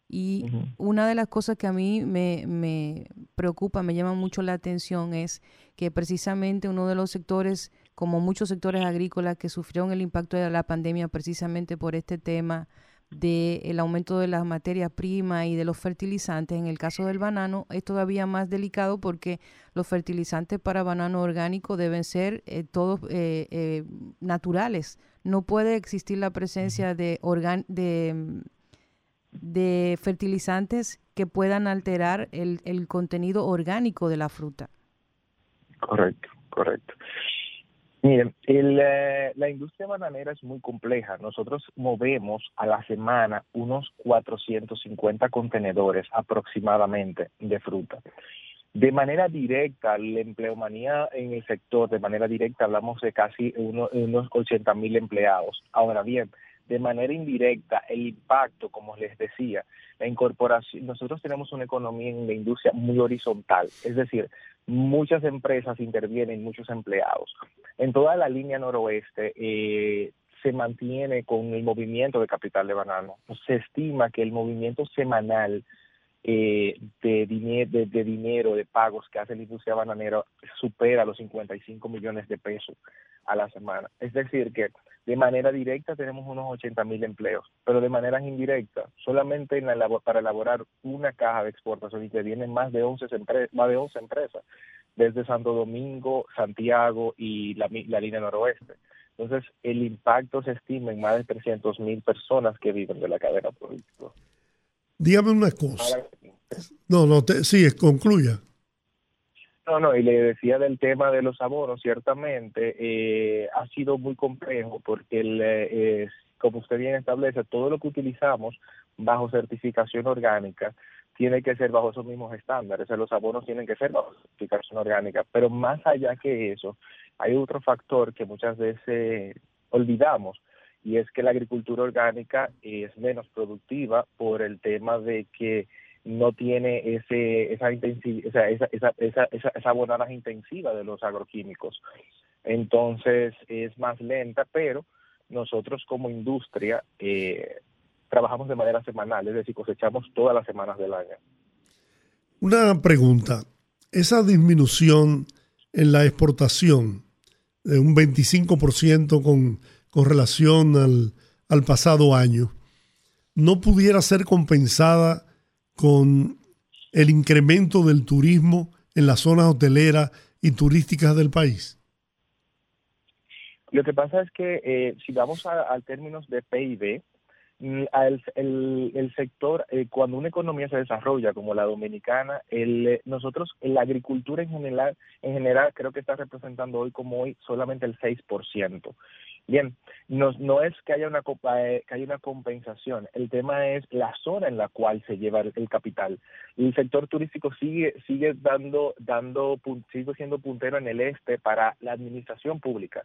Y una de las cosas que a mí me, me, preocupa, me llama mucho la atención es que precisamente uno de los sectores, como muchos sectores agrícolas que sufrieron el impacto de la pandemia precisamente por este tema del aumento de las materias primas y de los fertilizantes. En el caso del banano es todavía más delicado porque los fertilizantes para banano orgánico deben ser eh, todos eh, eh, naturales. No puede existir la presencia de, de, de fertilizantes que puedan alterar el, el contenido orgánico de la fruta. Correcto, correcto. Miren, eh, la industria bananera es muy compleja. Nosotros movemos a la semana unos 450 contenedores aproximadamente de fruta. De manera directa, la empleomanía en el sector, de manera directa hablamos de casi unos 80 mil empleados. Ahora bien, de manera indirecta, el impacto, como les decía, la incorporación, nosotros tenemos una economía en la industria muy horizontal, es decir, muchas empresas intervienen, muchos empleados. En toda la línea noroeste eh, se mantiene con el movimiento de capital de banano. Se estima que el movimiento semanal eh, de, dinero, de pagos que hace la industria bananera supera los 55 millones de pesos a la semana. Es decir, que de manera directa tenemos unos 80 mil empleos, pero de manera indirecta, solamente en la, para elaborar una caja de exportación vienen más de 11, más de 11 empresas, desde Santo Domingo, Santiago y la, la línea noroeste. Entonces, el impacto se estima en más de 300 mil personas que viven de la cadena política. Dígame una cosa. No, no, te, sí, concluya. No, no, y le decía del tema de los abonos, ciertamente eh, ha sido muy complejo porque, el, eh, como usted bien establece, todo lo que utilizamos bajo certificación orgánica tiene que ser bajo esos mismos estándares, los abonos tienen que ser bajo certificación orgánica, pero más allá que eso, hay otro factor que muchas veces olvidamos, y es que la agricultura orgánica es menos productiva por el tema de que no tiene ese esa esa, esa, esa, esa, esa intensiva de los agroquímicos. Entonces es más lenta, pero nosotros como industria eh, trabajamos de manera semanal, es decir, cosechamos todas las semanas del año. Una pregunta, esa disminución en la exportación de un 25% con con relación al, al pasado año, no pudiera ser compensada con el incremento del turismo en las zonas hoteleras y turísticas del país? Lo que pasa es que eh, si vamos a, términos de PIB, mm, el, el, sector, eh, cuando una economía se desarrolla como la dominicana, el, eh, nosotros, la agricultura en general, en general creo que está representando hoy como hoy solamente el 6%. Bien, no, no es que haya una eh, que haya una compensación, el tema es la zona en la cual se lleva el, capital. El sector turístico sigue sigue dando dando sigue siendo puntero en el este para la administración pública.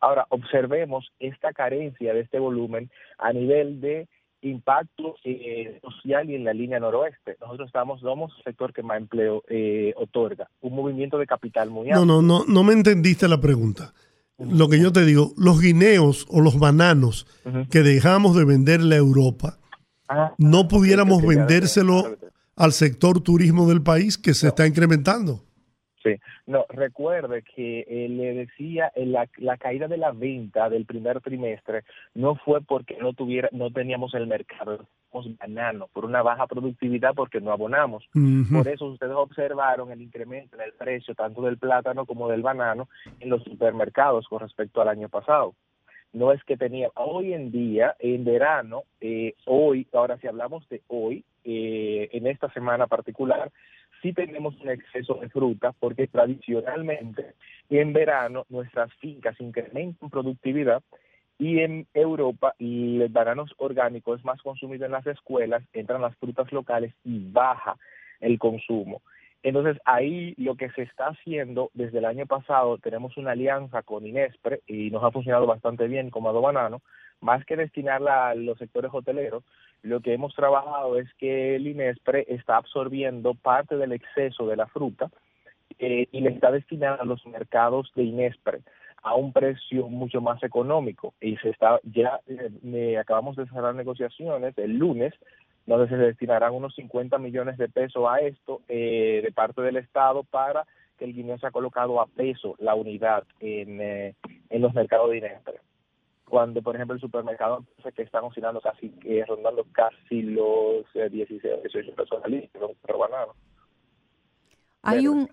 Ahora observemos esta carencia de este volumen a nivel de impacto eh, social y en la línea noroeste. Nosotros estamos, somos el sector que más empleo eh, otorga, un movimiento de capital muy alto. No, no, no, no me entendiste la pregunta lo que yo te digo, los guineos o los bananos que dejamos de venderle a Europa, ah, no pudiéramos vendérselo al sector turismo del país que se está incrementando. Sí, no, recuerde que eh, le decía eh, la, la caída de la venta del primer trimestre no fue porque no tuviera, no teníamos el mercado, teníamos banano, por una baja productividad porque no abonamos. Por eso ustedes observaron el incremento en el precio tanto del plátano como del banano en los supermercados con respecto al año pasado. No es que tenía, hoy en día, en verano, eh, hoy, ahora si hablamos de hoy, eh, en esta semana particular, sí tenemos un exceso de fruta porque tradicionalmente en verano nuestras fincas incrementan productividad y en Europa el banano orgánico es más consumido en las escuelas, entran las frutas locales y baja el consumo. Entonces ahí lo que se está haciendo desde el año pasado, tenemos una alianza con Inespre y nos ha funcionado bastante bien como Banano, más que destinarla a los sectores hoteleros, lo que hemos trabajado es que el Inespre está absorbiendo parte del exceso de la fruta eh, y le está destinando a los mercados de Inespre a un precio mucho más económico y se está ya eh, acabamos de cerrar negociaciones el lunes donde se destinarán unos 50 millones de pesos a esto eh, de parte del Estado para que el guineo sea colocado a peso la unidad en, eh, en los mercados de Inespre. Cuando, por ejemplo, el supermercado que están oscilando casi, eh, rondando casi los 16 o 18 pesos al litro, banano. Hay un,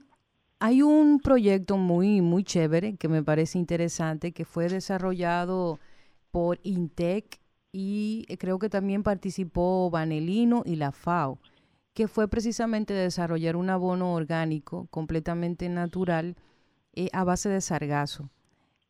hay un proyecto muy, muy chévere que me parece interesante que fue desarrollado por Intec y eh, creo que también participó Vanelino y la FAO, que fue precisamente desarrollar un abono orgánico completamente natural eh, a base de sargazo.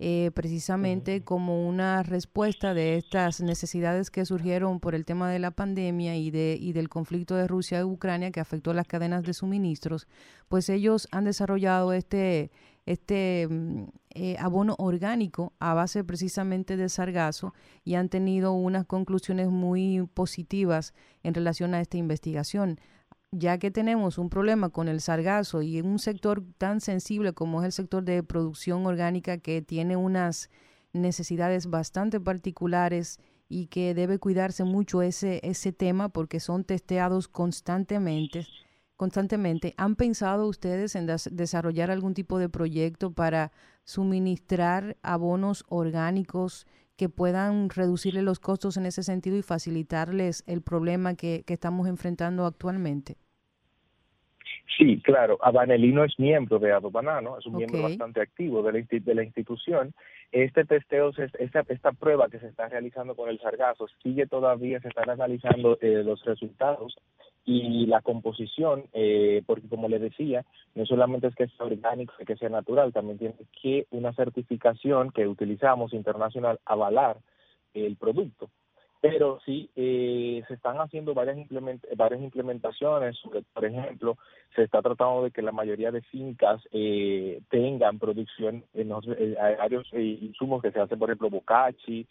Eh, precisamente como una respuesta de estas necesidades que surgieron por el tema de la pandemia y, de, y del conflicto de Rusia y Ucrania que afectó las cadenas de suministros, pues ellos han desarrollado este, este mm, eh, abono orgánico a base precisamente de sargazo y han tenido unas conclusiones muy positivas en relación a esta investigación. Ya que tenemos un problema con el sargazo y en un sector tan sensible como es el sector de producción orgánica que tiene unas necesidades bastante particulares y que debe cuidarse mucho ese, ese tema porque son testeados constantemente constantemente. ¿Han pensado ustedes en desarrollar algún tipo de proyecto para suministrar abonos orgánicos que puedan reducirle los costos en ese sentido y facilitarles el problema que, estamos enfrentando actualmente? Sí, claro. Abanelino es miembro de Adobanano, es un miembro bastante activo de la, de la institución. Este testeo, esta, esta prueba que se está realizando con el sargazo, sigue todavía, se están analizando eh, los resultados y la composición, eh, porque como le decía, no solamente es que sea orgánico, que sea natural, también tiene que una certificación que utilizamos internacional avalar el producto. Pero sí, eh, se están haciendo varias, varias implementaciones, por ejemplo, se está tratando de que la mayoría de fincas eh, tengan producción en los varios insumos que se hacen, por ejemplo, bocachi,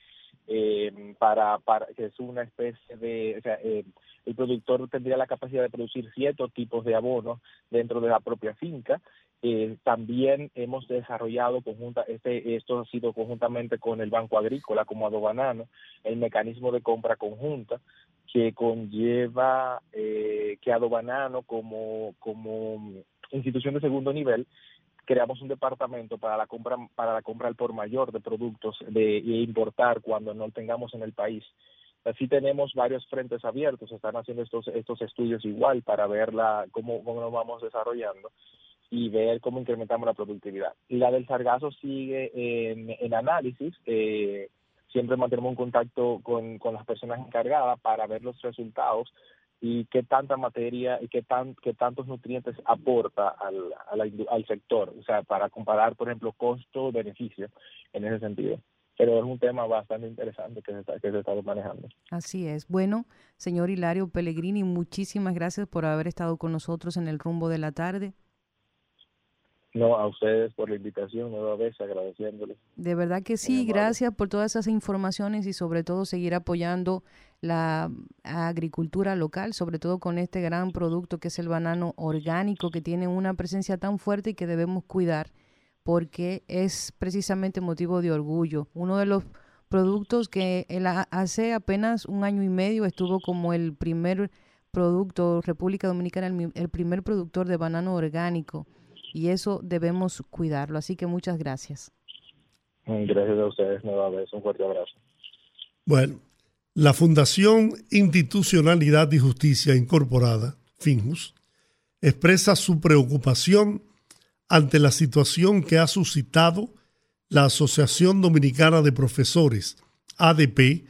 eh, para, para que es una especie de, o sea, eh, el productor tendría la capacidad de producir ciertos tipos de abonos dentro de la propia finca. Eh, también hemos desarrollado conjunta, este, esto ha sido conjuntamente con el Banco Agrícola como Adobanano, el mecanismo de compra conjunta que conlleva eh, que Adobanano como, como institución de segundo nivel creamos un departamento para la compra para la compra al por mayor de productos de, importar cuando no tengamos en el país. Así tenemos varios frentes abiertos, están haciendo estos estos estudios igual para ver la, cómo, cómo nos vamos desarrollando y ver cómo incrementamos la productividad. La del sargazo sigue en, análisis. Eh, siempre mantenemos un contacto con, con las personas encargadas para ver los resultados y qué tanta materia y qué, tan, qué tantos nutrientes aporta al, al, sector, o sea, para comparar, por ejemplo, costo-beneficio en ese sentido. Pero es un tema bastante interesante que se, está, que se está manejando. Así es. Bueno, señor Hilario Pellegrini, muchísimas gracias por haber estado con nosotros en el rumbo de la tarde. No, a ustedes por la invitación, nueva vez agradeciéndoles. De verdad que sí, gracias por todas esas informaciones y sobre todo seguir apoyando la agricultura local, sobre todo con este gran producto que es el banano orgánico, que tiene una presencia tan fuerte y que debemos cuidar porque es precisamente motivo de orgullo. Uno de los productos que hace apenas un año y medio estuvo como el primer producto, República Dominicana, el primer productor de banano orgánico y eso debemos cuidarlo. Así que muchas gracias. Gracias a ustedes nuevamente. Un fuerte abrazo. Bueno, la Fundación Institucionalidad y Justicia Incorporada, FINJUS, expresa su preocupación ante la situación que ha suscitado la Asociación Dominicana de Profesores, ADP,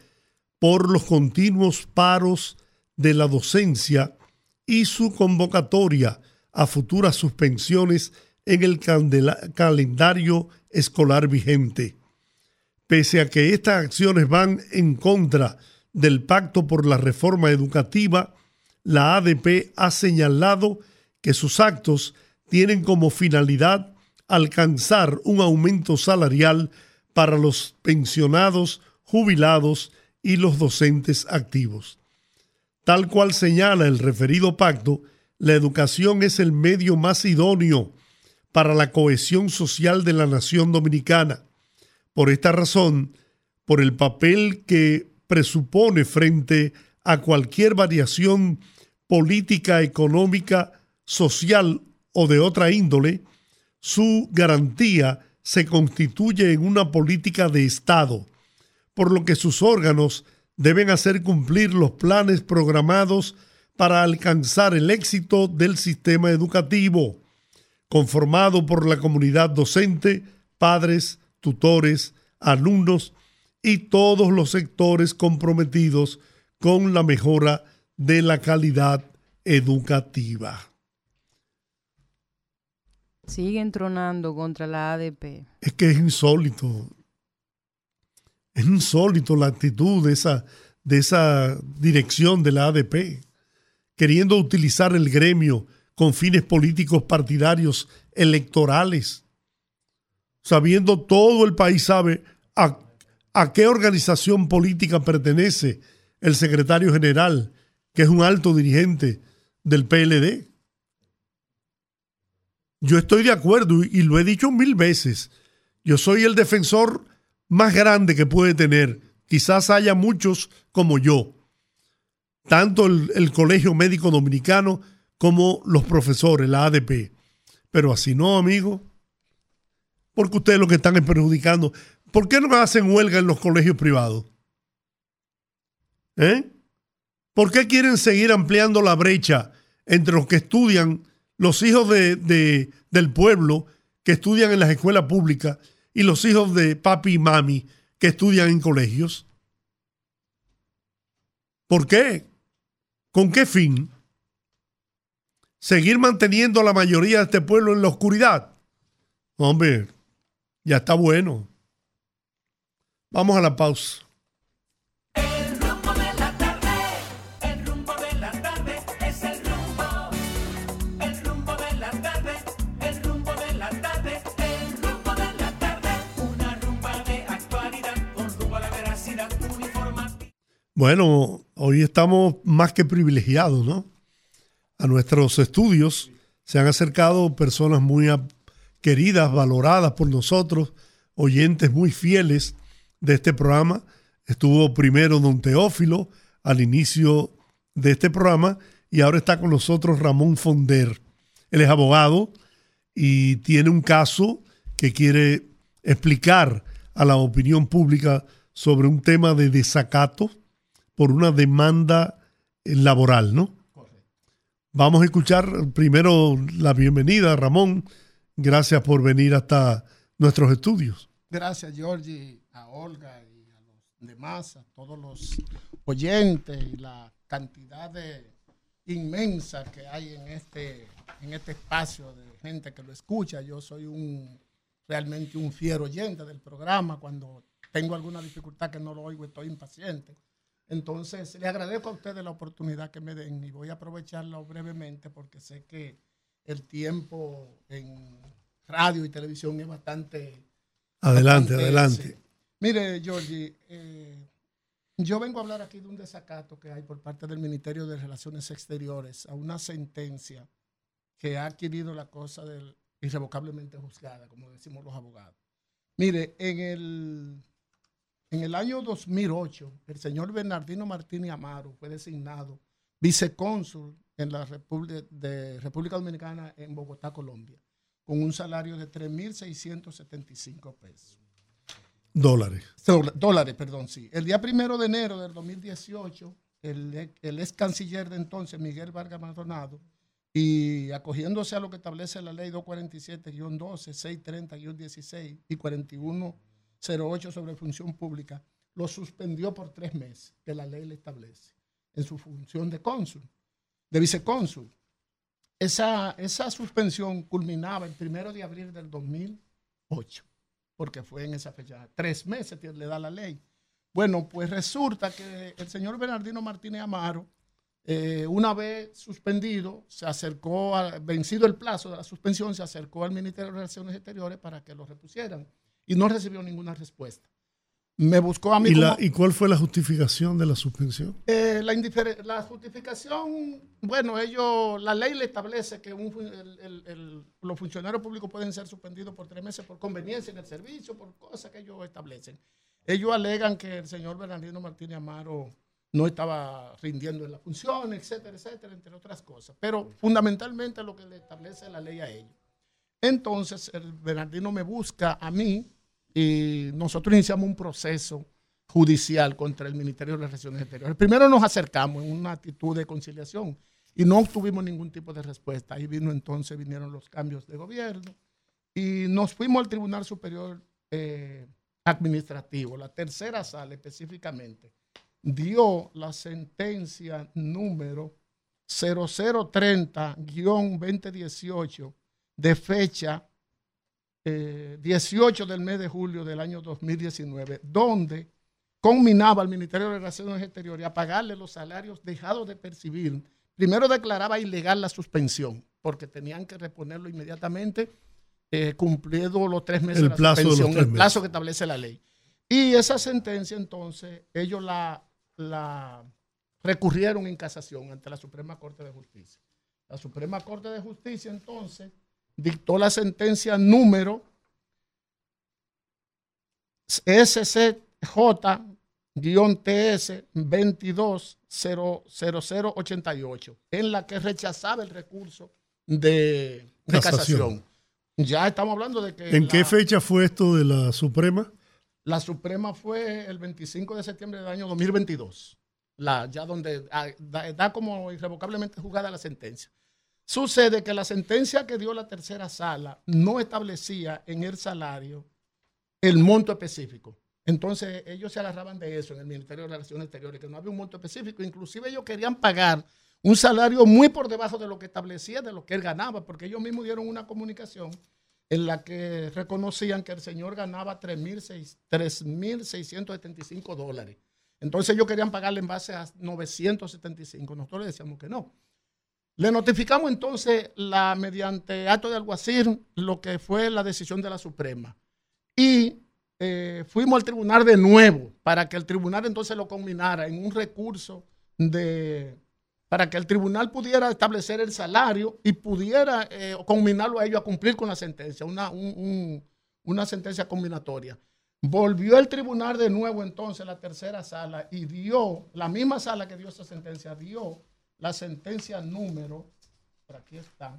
por los continuos paros de la docencia y su convocatoria a futuras suspensiones en el calendario escolar vigente. Pese a que estas acciones van en contra del Pacto por la Reforma Educativa, la ADP ha señalado que sus actos tienen como finalidad alcanzar un aumento salarial para los pensionados, jubilados y los docentes activos. Tal cual señala el referido pacto, la educación es el medio más idóneo para la cohesión social de la nación dominicana. Por esta razón, por el papel que presupone frente a cualquier variación política, económica, social o de otra índole, su garantía se constituye en una política de Estado, por lo que sus órganos deben hacer cumplir los planes programados para alcanzar el éxito del sistema educativo, conformado por la comunidad docente, padres, tutores, alumnos y todos los sectores comprometidos con la mejora de la calidad educativa. Siguen tronando contra la ADP. Es que es insólito. Es insólito la actitud de esa, de esa dirección de la ADP, queriendo utilizar el gremio con fines políticos partidarios electorales, sabiendo todo el país sabe a, a qué organización política pertenece el secretario general, que es un alto dirigente del PLD. Yo estoy de acuerdo y lo he dicho mil veces. Yo soy el defensor más grande que puede tener. Quizás haya muchos como yo. Tanto el, Colegio Médico Dominicano como los profesores, la ADP. Pero así no, amigo. Porque ustedes lo que están es perjudicando. ¿Por qué no hacen huelga en los colegios privados? ¿Eh? ¿Por qué quieren seguir ampliando la brecha entre los que estudian los hijos de, del pueblo que estudian en las escuelas públicas y los hijos de papi y mami que estudian en colegios? ¿Por qué? ¿Con qué fin? ¿Seguir manteniendo a la mayoría de este pueblo en la oscuridad? Hombre, ya está bueno. Vamos a la pausa. Bueno, hoy estamos más que privilegiados, ¿no? A nuestros estudios se han acercado personas muy queridas, valoradas por nosotros, oyentes muy fieles de este programa. Estuvo primero don Teófilo al inicio de este programa y ahora está con nosotros Ramón Fonder. Él es abogado y tiene un caso que quiere explicar a la opinión pública sobre un tema de desacato por una demanda laboral, ¿no? Vamos a escuchar primero la bienvenida, Ramón. Gracias por venir hasta nuestros estudios. Gracias, Georgie, a Olga y a los demás, a todos los oyentes y la cantidad de inmensa que hay en este, en este espacio de gente que lo escucha. Yo soy un realmente un fiero oyente del programa. Cuando tengo alguna dificultad que no lo oigo, estoy impaciente. Entonces, le agradezco a ustedes la oportunidad que me den y voy a aprovecharla brevemente porque sé que el tiempo en radio y televisión es bastante... Adelante, adelante. Mire, Georgie, eh, yo vengo a hablar aquí de un desacato que hay por parte del Ministerio de Relaciones Exteriores a una sentencia que ha adquirido la cosa del irrevocablemente juzgada, como decimos los abogados. Mire, en el en el año 2008, el señor Bernardino Martínez Amaro fue designado vicecónsul en la República, de República Dominicana en Bogotá, Colombia. con un salario de 3.675 pesos. Dólares. Dólares, perdón, sí. El día primero de enero del 2018, el, el ex canciller de entonces, Miguel Vargas Maldonado, y acogiéndose a lo que establece la ley 247-12, 630-16 y 4108 sobre función pública, lo suspendió por tres meses, que la ley le establece, en su función de cónsul, de vicecónsul. Esa, esa suspensión culminaba el primero de abril del 2008 porque fue en esa fecha. Tres meses le da la ley. Bueno, pues resulta que el señor Bernardino Martínez Amaro, eh, una vez suspendido, se acercó, vencido el plazo de la suspensión, se acercó al Ministerio de Relaciones Exteriores para que lo repusieran y no recibió ninguna respuesta me buscó a mí. ¿Y, cuál fue la justificación de la suspensión? Eh, la, la, justificación, bueno, ellos, la ley le establece que los funcionarios públicos pueden ser suspendidos por tres meses por conveniencia en el servicio, por cosas que ellos establecen. Ellos alegan que el señor Bernardino Martínez Amaro no estaba rindiendo en la función, etcétera, etcétera, entre otras cosas. Pero fundamentalmente lo que le establece la ley a ellos. Entonces, el Bernardino me busca a mí y nosotros iniciamos un proceso judicial contra el Ministerio de Relaciones Exteriores. Primero nos acercamos en una actitud de conciliación y no obtuvimos ningún tipo de respuesta. Ahí vino entonces, vinieron los cambios de gobierno y nos fuimos al Tribunal Superior eh, Administrativo, la tercera sala específicamente, dio la sentencia número 0030-2018 de fecha 18 eh, del mes de julio del año 2019, donde conminaba al Ministerio de Relaciones Exteriores a pagarle los salarios dejados de percibir. Primero declaraba ilegal la suspensión, porque tenían que reponerlo inmediatamente, eh, cumplido los tres meses el de la suspensión, el plazo que establece la ley. Y esa sentencia, entonces, ellos la, la recurrieron en casación ante la Suprema Corte de Justicia. La Suprema Corte de Justicia, entonces, dictó la sentencia número SCJ-TS 220088, en la que rechazaba el recurso de, casación. Ya estamos hablando de que... ¿En qué fecha fue esto de la Suprema? La Suprema fue el 25 de septiembre del año 2022, la, ya donde ah, da como irrevocablemente juzgada la sentencia. Sucede que la sentencia que dio la tercera sala no establecía en el salario el monto específico. Entonces ellos se agarraban de eso en el Ministerio de Relaciones Exteriores, que no había un monto específico. Inclusive ellos querían pagar un salario muy por debajo de lo que establecía, de lo que él ganaba, porque ellos mismos dieron una comunicación en la que reconocían que el señor ganaba 3.675 dólares. Entonces ellos querían pagarle en base a 975. Nosotros decíamos que no. Le notificamos entonces la, mediante acto de alguacil lo que fue la decisión de la Suprema. Y eh, fuimos al tribunal de nuevo para que el tribunal entonces lo combinara en un recurso de para que el tribunal pudiera establecer el salario y pudiera eh, combinarlo a ellos a cumplir con la sentencia, una, una sentencia combinatoria. Volvió el tribunal de nuevo entonces, la tercera sala, y dio, la misma sala que dio esa sentencia, dio la sentencia número, por aquí está,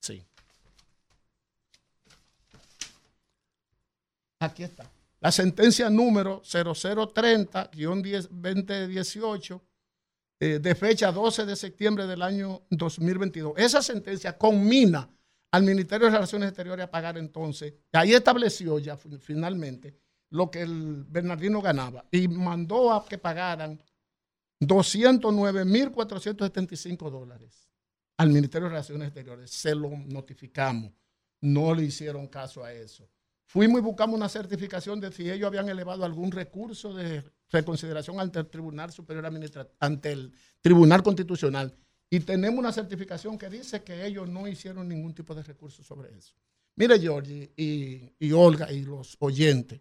sí. Aquí está. La sentencia número 0030-2018 eh, de fecha 12 de septiembre del año 2022. Esa sentencia conmina al Ministerio de Relaciones Exteriores a pagar entonces, ahí estableció ya finalmente lo que el Bernardino ganaba y mandó a que pagaran 209.475 dólares al Ministerio de Relaciones Exteriores. Se lo notificamos. No le hicieron caso a eso. Fuimos y buscamos una certificación de si ellos habían elevado algún recurso de reconsideración ante el Tribunal Superior Administrativo, ante el Tribunal Constitucional. Y tenemos una certificación que dice que ellos no hicieron ningún tipo de recurso sobre eso. Mire, Georgie y Olga y los oyentes,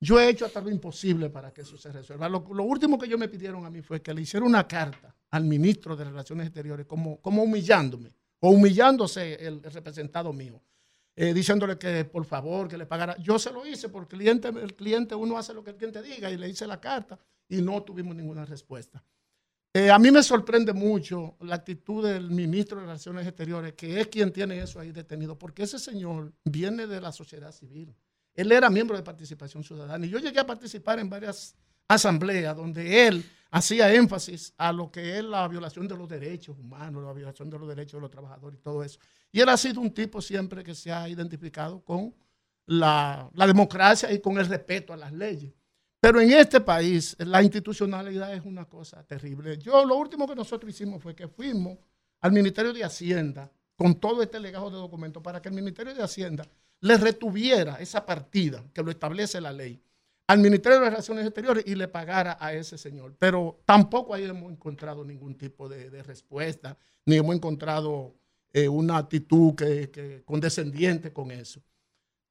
yo he hecho hasta lo imposible para que eso se resuelva. Lo, último que ellos me pidieron a mí fue que le hiciera una carta al ministro de Relaciones Exteriores, como, humillándome, o humillándose el, representado mío, eh, diciéndole que por favor, que le pagara. Yo se lo hice porque el cliente, el cliente, uno hace lo que el cliente diga y le hice la carta y no tuvimos ninguna respuesta. Eh, a mí me sorprende mucho la actitud del ministro de Relaciones Exteriores, que es quien tiene eso ahí detenido, porque ese señor viene de la sociedad civil. Él era miembro de Participación Ciudadana y yo llegué a participar en varias asambleas donde él hacía énfasis a lo que es la violación de los derechos humanos, la violación de los derechos de los trabajadores y todo eso. Y él ha sido un tipo siempre que se ha identificado con la, democracia y con el respeto a las leyes. Pero en este país la institucionalidad es una cosa terrible. Yo lo último que nosotros hicimos fue que fuimos al Ministerio de Hacienda con todo este legajo de documentos para que el Ministerio de Hacienda le retuviera esa partida que lo establece la ley al Ministerio de Relaciones Exteriores y le pagara a ese señor. Pero tampoco ahí hemos encontrado ningún tipo de, respuesta, ni hemos encontrado eh, una actitud que, condescendiente con eso.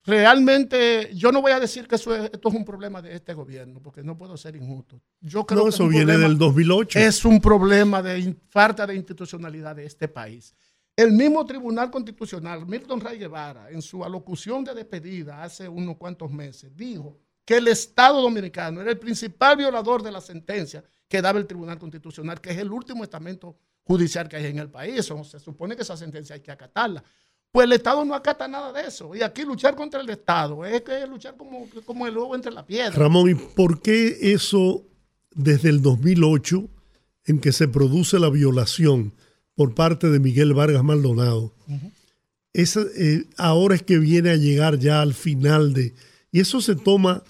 Realmente, yo no voy a decir que esto es un problema de este gobierno, porque no puedo ser injusto. Yo creo no, eso viene del 2008. Es un problema de falta de institucionalidad de este país. El mismo Tribunal Constitucional, Milton Ray Guevara, en su alocución de despedida hace unos cuantos meses, dijo que el Estado Dominicano era el principal violador de la sentencia que daba el Tribunal Constitucional, que es el último estamento judicial que hay en el país. se supone que esa sentencia hay que acatarla. Pues el Estado no acata nada de eso. Y aquí luchar contra el Estado es que luchar como, el huevo entre la piedra. Ramón, ¿y por qué eso desde el 2008, en que se produce la violación por parte de Miguel Vargas Maldonado, eh, ahora es que viene a llegar ya al final de... Y eso se toma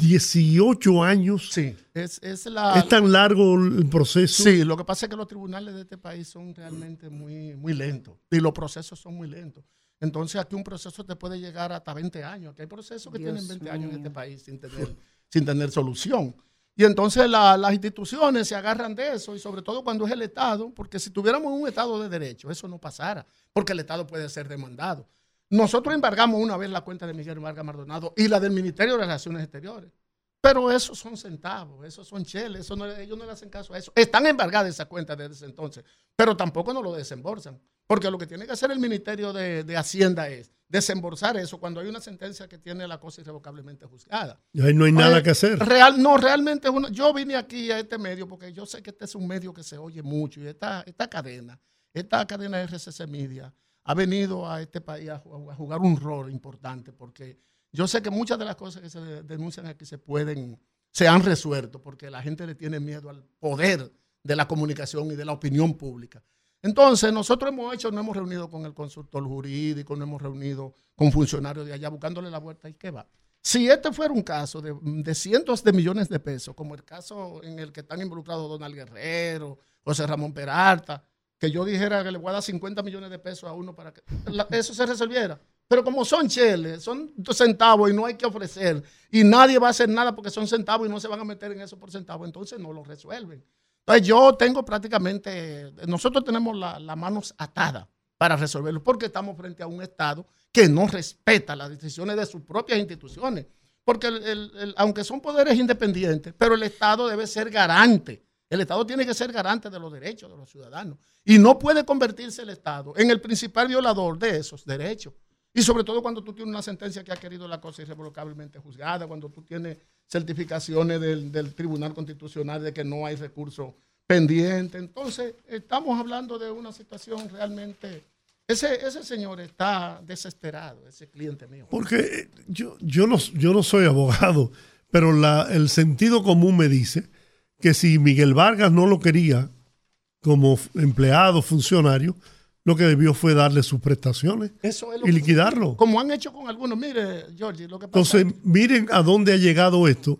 18 años. Sí, es, es, la, es tan largo el proceso. Sí, lo que pasa es que los tribunales de este país son realmente muy, muy lentos y los procesos son muy lentos. Entonces aquí un proceso te puede llegar hasta 20 años. Aquí hay procesos que tienen 20 años en este país sin tener, sin tener solución. Y entonces las instituciones se agarran de eso y sobre todo cuando es el Estado, porque si tuviéramos un Estado de derecho, eso no pasara, porque el Estado puede ser demandado. Nosotros embargamos una vez la cuenta de Miguel Vargas Maldonado y la del Ministerio de Relaciones Exteriores. Pero esos son centavos, esos son cheles, eso no, ellos no le hacen caso a eso. Están embargadas esas cuentas desde ese entonces, pero tampoco no lo desembolsan. Porque lo que tiene que hacer el Ministerio de, Hacienda es desembolsar eso cuando hay una sentencia que tiene la cosa irrevocablemente juzgada. Ahí no hay nada que hacer. Real, no, realmente uno, yo vine aquí a este medio porque yo sé que este es un medio que se oye mucho y esta, esta cadena, esta cadena RCC Media, ha venido a este país a, jugar un rol importante, porque yo sé que muchas de las cosas que se denuncian aquí se pueden, se han resuelto, porque la gente le tiene miedo al poder de la comunicación y de la opinión pública. Entonces, nosotros hemos hecho, nos hemos reunido con el consultor jurídico, nos hemos reunido con funcionarios de allá buscándole la vuelta y qué va. Si este fuera un caso de, de, cientos de millones de pesos, como el caso en el que están involucrados Donald Guerrero, José Ramón Peralta, que yo dijera que le voy a dar 50 millones de pesos a uno para que eso se resolviera. Pero como son cheles, son centavos y no hay que ofrecer, y nadie va a hacer nada porque son centavos y no se van a meter en eso por centavos, entonces no lo resuelven. Entonces yo tengo prácticamente, nosotros tenemos las manos atadas para resolverlo, porque estamos frente a un Estado que no respeta las decisiones de sus propias instituciones. Porque aunque son poderes independientes, pero el Estado debe ser garante el Estado tiene que ser garante de los derechos de los ciudadanos y no puede convertirse el Estado en el principal violador de esos derechos. Y sobre todo cuando tú tienes una sentencia que ha querido la cosa irrevocablemente juzgada, cuando tú tienes certificaciones del, Tribunal Constitucional de que no hay recurso pendiente. Entonces, estamos hablando de una situación realmente... Ese, ese señor está desesperado, ese cliente mío. Porque yo, yo, no, yo no soy abogado, pero la, el sentido común me dice que si Miguel Vargas no lo quería como empleado, funcionario, lo que debió fue darle sus prestaciones y liquidarlo. como han hecho con algunos. Mire, Georgie, lo que pasa Entonces, miren a dónde ha llegado esto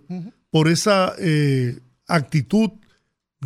por esa eh, actitud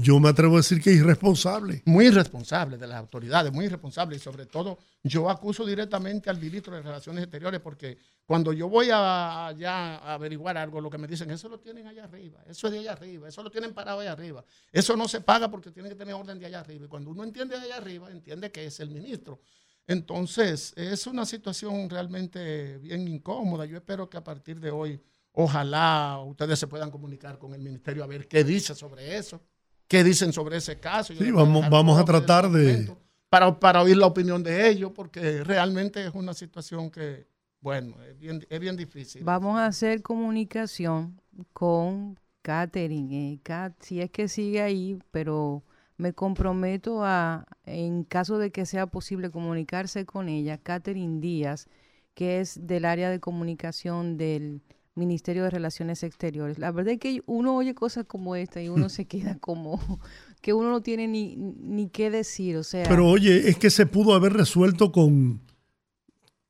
yo me atrevo a decir que es irresponsable. Muy irresponsable de las autoridades, muy irresponsable. Y sobre todo, yo acuso directamente al ministro de Relaciones Exteriores porque cuando yo voy allá a averiguar algo, lo que me dicen, eso lo tienen allá arriba, eso es de allá arriba, eso lo tienen parado allá arriba. Eso no se paga porque tiene que tener orden de allá arriba. Y cuando uno entiende de allá arriba, entiende que es el ministro. Entonces, es una situación realmente bien incómoda. Yo espero que a partir de hoy, ojalá ustedes se puedan comunicar con el ministerio a ver qué dice sobre eso qué dicen sobre ese caso. sí, vamos, vamos a tratar de... Para, para, oír la opinión de ellos, porque realmente es una situación que, bueno, es bien, es bien difícil. Vamos a hacer comunicación con Catherine, eh, Kat, si es que sigue ahí, pero me comprometo a, en caso de que sea posible comunicarse con ella, Catherine Díaz, que es del área de comunicación del Ministerio de Relaciones Exteriores. La verdad es que uno oye cosas como esta y uno se queda como que uno no tiene ni, ni qué decir, o sea... Pero oye, es que se pudo haber resuelto con,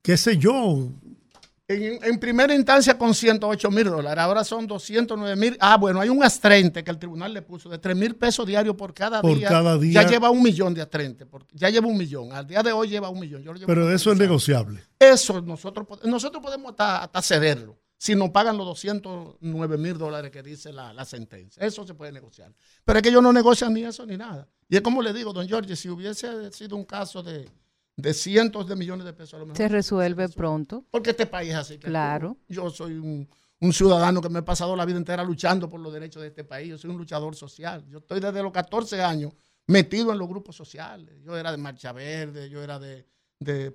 qué sé yo, en, primera instancia con 108 mil dólares, ahora son 209 mil. Ah, bueno, hay un astrente que el tribunal le puso de 3 mil pesos diarios por cada, por día. cada día. Ya lleva un millón de astrente, ya lleva un millón. Al día de hoy lleva un millón. Pero eso es negociable. Eso nosotros, nosotros podemos hasta, cederlo si nos pagan los 209 mil dólares que dice la, la, sentencia. Eso se puede negociar. Pero es que ellos no negocian ni eso ni nada. Y es como le digo, don Jorge, si hubiese sido un caso de de cientos de millones de pesos a lo mejor. Se resuelve pronto. Porque este país es así. claro. Yo soy un, ciudadano que me he pasado la vida entera luchando por los derechos de este país. Yo soy un luchador social. Yo estoy desde los 14 años metido en los grupos sociales. Yo era de Marcha Verde, yo era de,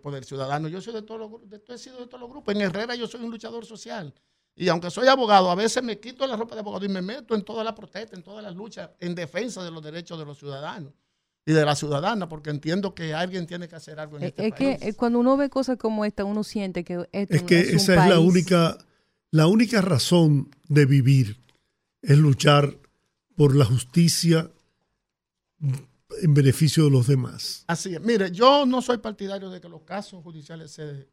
Poder Ciudadano. Yo soy de todos los de, he sido de todos los grupos. En Herrera yo soy un luchador social. Y aunque soy abogado, a veces me quito la ropa de abogado y me meto en toda la protesta, en todas las luchas en defensa de los derechos de los ciudadanos y de la ciudadana, porque entiendo que alguien tiene que hacer algo en este es que eh, cuando uno ve cosas como esta, uno siente que es que esa es la única la única razón de vivir es luchar por la justicia en beneficio de los demás. Así es. Mire, yo no soy partidario de que los casos judiciales se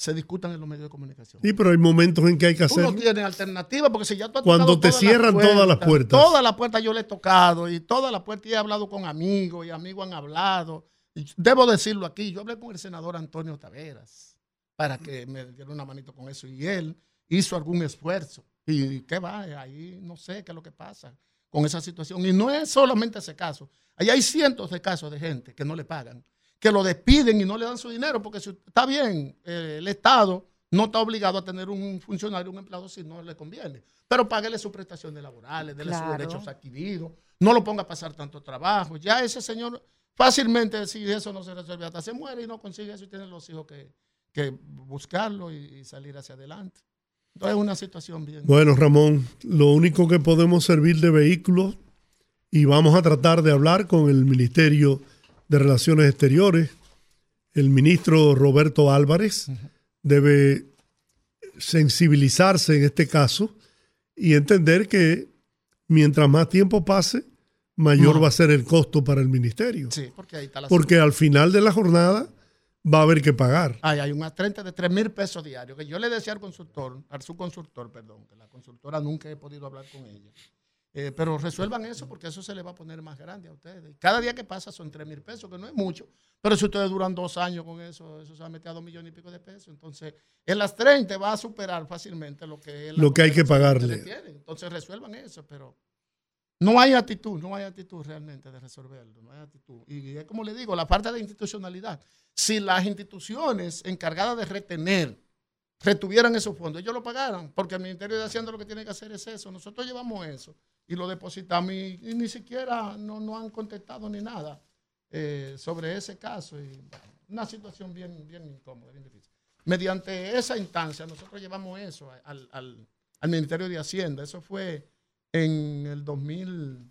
se discutan en los medios de comunicación. Sí, pero hay momentos en que hay que hacerlo. no tiene alternativa, porque si ya tú has Cuando te cierran todas las puertas. Todas las puertas yo le he tocado, y todas las puertas, he hablado con amigos, y amigos han hablado. Y debo decirlo aquí, yo hablé con el senador Antonio Taveras para que me diera una manito con eso, y él hizo algún esfuerzo. ¿Y qué va? Ahí no sé qué es lo que pasa con esa situación. Y no es solamente ese caso. Ahí hay cientos de casos de gente que no le pagan que lo despiden y no le dan su dinero, porque si, está bien, eh, el Estado no está obligado a tener un funcionario, un empleado, si no le conviene. Pero páguele sus prestaciones laborales, déle sus derechos adquiridos, no lo ponga a pasar tanto trabajo. Ya ese señor fácilmente, si eso no se resuelve, hasta se muere y no consigue eso y tiene los hijos que, buscarlo y, salir hacia adelante. Entonces es una situación bien. Bueno, Ramón, lo único que podemos servir de vehículo y vamos a tratar de hablar con el Ministerio de Relaciones Exteriores, el ministro Roberto Álvarez, debe sensibilizarse en este caso y entender que mientras más tiempo pase, mayor va a ser el costo para el ministerio. Sí, porque ahí está la Porque al final de la jornada va a haber que pagar. hay un 30 de 3 mil pesos diarios, que yo le decía al consultor, al subconsultor, perdón, que la consultora nunca he podido hablar con ella eh, pero resuelvan eso porque eso se le va a poner más grande a ustedes. Cada día que pasa son 3 mil pesos, que no es mucho. Pero si ustedes duran dos años con eso, eso se va a meter a dos millones y pico de pesos. Entonces, en las 30 va a superar fácilmente lo que, lo que hay que pagarle. Entonces, resuelvan eso, pero no hay actitud, no hay actitud realmente de resolverlo. No hay actitud. Y es como le digo, la parte de institucionalidad. Si las instituciones encargadas de retener retuvieran esos fondos, ellos lo pagaran, porque el Ministerio de Hacienda lo que tiene que hacer es eso. Nosotros llevamos eso y lo depositamos y, ni siquiera no, han contestado ni nada eh, sobre ese caso. Y, una situación bien, bien incómoda, bien difícil. Mediante esa instancia, nosotros llevamos eso al, al Ministerio de Hacienda. Eso fue en el 2000,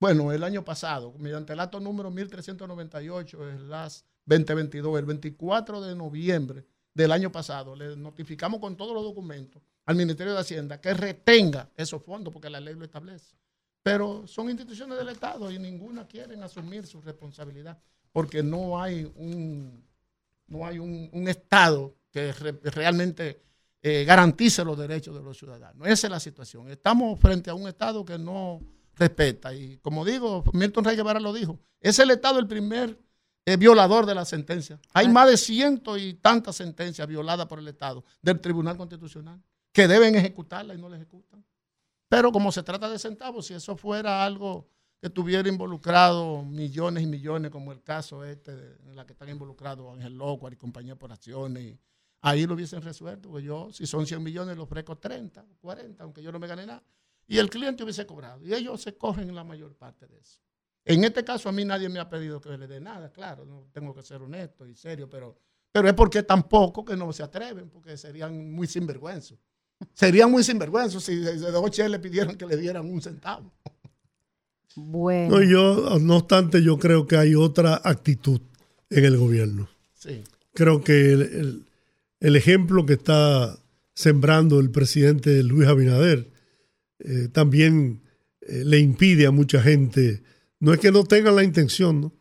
bueno, el año pasado, mediante el acto número 1398, el LAS 2022, el 24 de noviembre del año pasado, le notificamos con todos los documentos al Ministerio de Hacienda que retenga esos fondos porque la ley lo establece. Pero son instituciones del Estado y ninguna quieren asumir su responsabilidad porque no hay un, no hay un, Estado que realmente eh, garantice los derechos de los ciudadanos. Esa es la situación. Estamos frente a un Estado que no respeta. Y como digo, Milton Rey Guevara lo dijo, es el Estado el primer es violador de la sentencia. Hay más de ciento y tantas sentencias violadas por el Estado del Tribunal Constitucional que deben ejecutarla y no la ejecutan. Pero como se trata de centavos, si eso fuera algo que tuviera involucrado millones y millones, como el caso este en la que están involucrados Ángel Locuar y compañía por acciones, ahí lo hubiesen resuelto. Pues yo, si son 100 millones, lo ofrezco 30, 40, aunque yo no me gane nada. Y el cliente hubiese cobrado. Y ellos se cogen la mayor parte de eso. En este caso a mí nadie me ha pedido que le dé nada, claro, no tengo que ser honesto y serio, pero, pero es porque tampoco que no se atreven, porque serían muy sinvergüenzos. Serían muy sinvergüenzos si de dos le pidieran que le dieran un centavo. Bueno. No, yo, no obstante, yo creo que hay otra actitud en el gobierno. Sí. Creo que el, el, ejemplo que está sembrando el presidente Luis Abinader eh, también eh, le impide a mucha gente, no es que no tengan la intención, ¿no?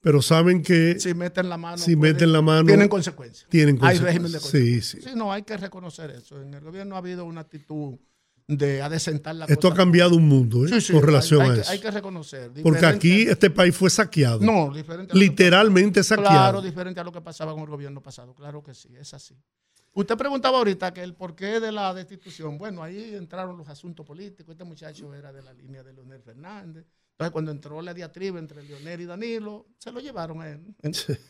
pero saben que si meten la mano, si meten la mano tienen consecuencias. Tienen consecuencias. Hay régimen de consecuencias. Sí, sí. sí, no hay que reconocer eso. En el gobierno ha habido una actitud de adecentar la Esto ha cambiado un mundo ¿eh? con relación a eso. Hay que reconocer. Porque aquí este país fue saqueado. No, diferente. Literalmente saqueado. Claro, diferente a lo que pasaba con el gobierno pasado. Claro que sí, es así. Usted preguntaba ahorita que el porqué de la destitución. Bueno, ahí entraron los asuntos políticos. Este muchacho era de la línea de Leonel Fernández. Entonces, cuando entró la diatriba entre Leonel y Danilo, se lo llevaron a él.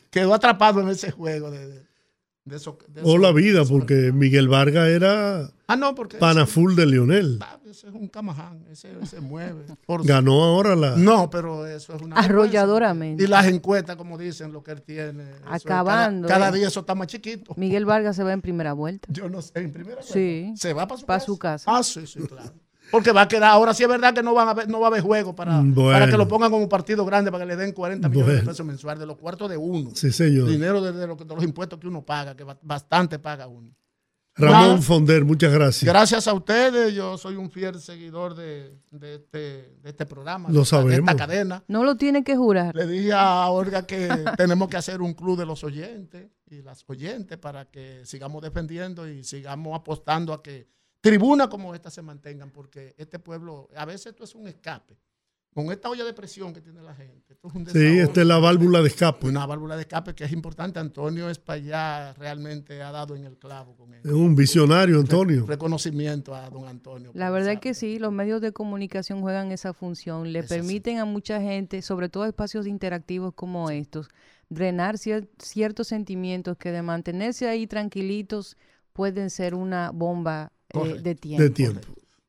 Quedó atrapado en ese juego de o la vida, porque Miguel Vargas era ah, no, porque panaful de Lionel. Ah, ese es un camaján, ese se mueve. Ganó ahora la. No, pero eso es una. Arrolladoramente. Y las encuestas, como dicen, lo que él tiene. Acabando. Cada, día eso está más chiquito. Miguel Vargas se va en primera vuelta. Yo no sé, en primera vuelta. Sí. Se va para su, para su casa. Ah, sí, sí, claro. Porque va a quedar, ahora sí es verdad que no, van a no va a haber juego para, para que lo pongan como partido grande, para que le den 40 millones de pesos mensuales de los cuartos de uno. Sí, señor. Dinero de, los impuestos que uno paga, que bastante paga uno. Ramón Fonder, muchas gracias. Gracias a ustedes, yo soy un fiel seguidor de, este, este, programa, lo sabemos. de esta cadena. No lo tiene que jurar. Le dije a Olga que tenemos que hacer un club de los oyentes y las oyentes para que sigamos defendiendo y sigamos apostando a que tribunas como esta se mantengan, porque este pueblo, a veces esto es un escape. Con esta olla de presión que tiene la gente. Esto es un sí, esta es la válvula de escape. Una válvula de escape que es importante. Antonio Espaillá realmente ha dado en el clavo con él. Es un visionario, Antonio. reconocimiento a don Antonio. La verdad es que sí, los medios de comunicación juegan esa función. Le permiten a mucha gente, sobre todo espacios interactivos como estos, drenar ciertos sentimientos que de mantenerse ahí tranquilitos pueden ser una bomba eh, de tiempo.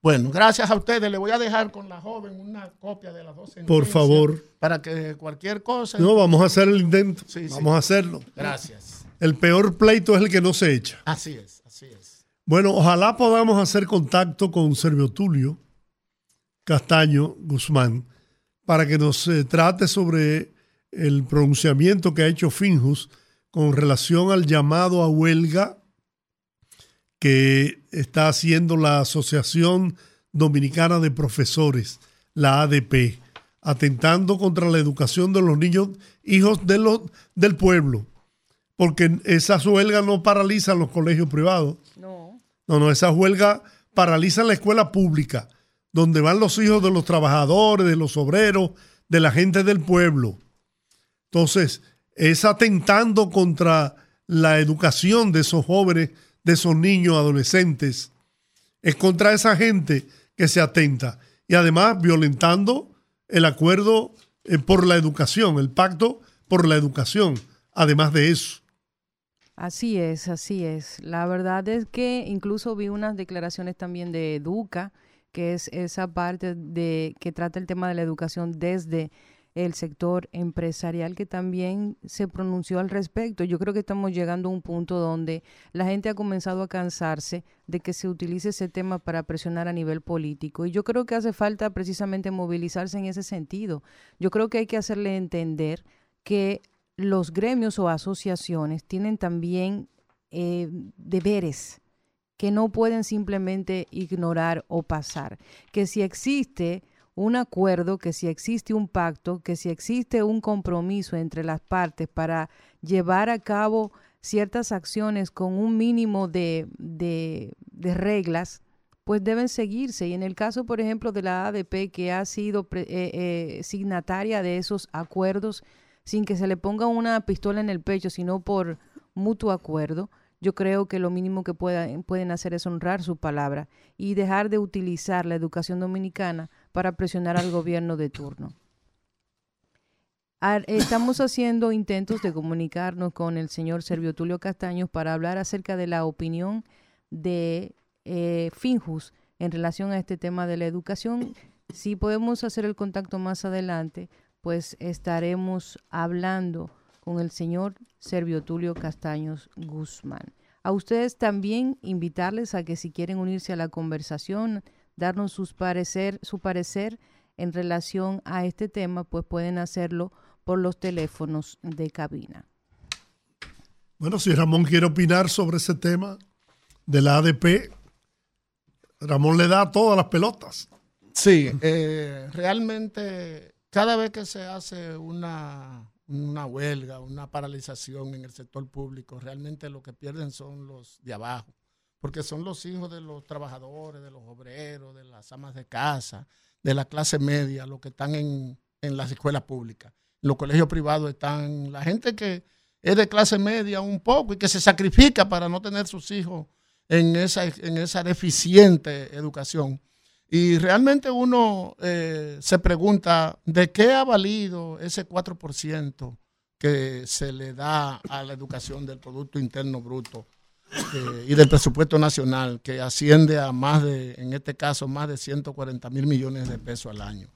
Bueno, gracias a ustedes. Le voy a dejar con la joven una copia de las dos sentencias. Por favor. Para que cualquier cosa. No, vamos a hacer el intento. vamos a hacerlo. Gracias. El peor pleito es el que no se echa. Así es, así es. Bueno, ojalá podamos hacer contacto con Servio Tulio Castaño Guzmán para que nos eh, trate sobre el pronunciamiento que ha hecho Finjus con relación al llamado a huelga que está haciendo la Asociación Dominicana de Profesores, la ADP, atentando contra la educación de los niños, hijos de los, del pueblo, porque esa huelga no paraliza los colegios privados. No. No, no, esa huelga paraliza la escuela pública, donde van los hijos de los trabajadores, de los obreros, de la gente del pueblo. Entonces, es atentando contra la educación de esos jóvenes de esos niños, adolescentes. Es contra esa gente que se atenta. Y además violentando el acuerdo eh, por la educación, el pacto por la educación, además de eso. Así es, así es. La verdad es que incluso vi unas declaraciones también de Educa, que es esa parte de que trata el tema de la educación desde el sector empresarial que también se pronunció al respecto. Yo creo que estamos llegando a un punto donde la gente ha comenzado a cansarse de que se utilice ese tema para presionar a nivel político. Y yo creo que hace falta precisamente movilizarse en ese sentido. Yo creo que hay que hacerle entender que los gremios o asociaciones tienen también eh, deberes que no pueden simplemente ignorar o pasar. Que si existe un acuerdo, que si existe un pacto, que si existe un compromiso entre las partes para llevar a cabo ciertas acciones con un mínimo de, de, reglas, pues deben seguirse. Y en el caso, por ejemplo, de la ADP, que ha sido eh, eh, signataria de esos acuerdos sin que se le ponga una pistola en el pecho, sino por mutuo acuerdo, yo creo que lo mínimo que pueden hacer es honrar su palabra y dejar de utilizar la educación dominicana para presionar al gobierno de turno. Estamos haciendo intentos de comunicarnos con el señor Servio Tulio Castaños para hablar acerca de la opinión de eh, Finjus en relación a este tema de la educación. Si podemos hacer el contacto más adelante, pues estaremos hablando con el señor Servio Tulio Castaños Guzmán. A ustedes también invitarles a que si quieren unirse a la conversación, darnos sus parecer, su parecer en relación a este tema, pues pueden hacerlo por los teléfonos de cabina. Bueno, si Ramón quiere opinar sobre ese tema de la ADP, Ramón le da todas las pelotas. Sí, eh, realmente cada vez que se hace una, una huelga, una paralización en el sector público, realmente lo que pierden son los de abajo, porque son los hijos de los trabajadores, de los obreros, de las amas de casa, de la clase media, los que están en, en las escuelas públicas. Los colegios privados están, la gente que es de clase media un poco y que se sacrifica para no tener sus hijos en esa, en esa deficiente educación. Y realmente uno eh, se pregunta, ¿de qué ha valido ese 4% que se le da a la educación del Producto Interno Bruto eh, y del presupuesto nacional, que asciende a más de, en este caso, más de 140 mil millones de pesos al año?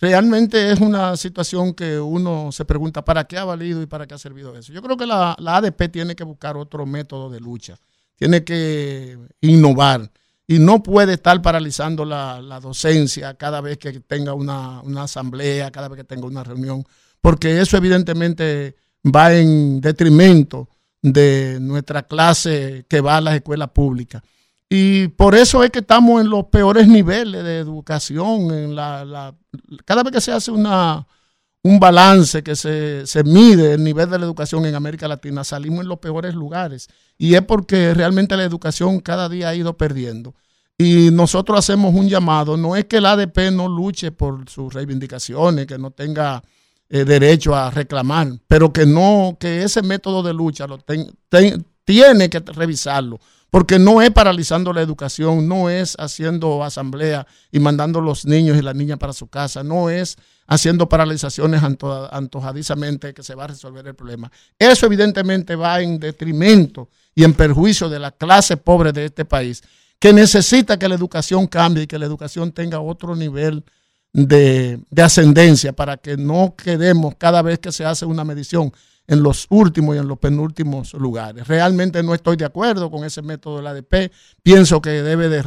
Realmente es una situación que uno se pregunta, ¿para qué ha valido y para qué ha servido eso? Yo creo que la, la ADP tiene que buscar otro método de lucha, tiene que innovar y no puede estar paralizando la, docencia cada vez que tenga una, asamblea, cada vez que tenga una reunión, porque eso evidentemente va en detrimento de nuestra clase que va a las escuelas públicas. Y por eso es que estamos en los peores niveles de educación. En la, cada vez que se hace una, un balance, que se, se, mide el nivel de la educación en América Latina, salimos en los peores lugares. Y es porque realmente la educación cada día ha ido perdiendo. Y nosotros hacemos un llamado, no es que el ADP no luche por sus reivindicaciones, que no tenga eh, derecho a reclamar, pero que no, que ese método de lucha lo tiene que revisarlo, porque no es paralizando la educación, no es haciendo asamblea y mandando los niños y las niñas para su casa, no es haciendo paralizaciones antojadizamente que se va a resolver el problema. Eso evidentemente va en detrimento y en perjuicio de la clase pobre de este país que necesita que la educación cambie y que la educación tenga otro nivel de, ascendencia para que no quedemos cada vez que se hace una medición en los últimos y en los penúltimos lugares. Realmente no estoy de acuerdo con ese método del ADP. Pienso que debe de,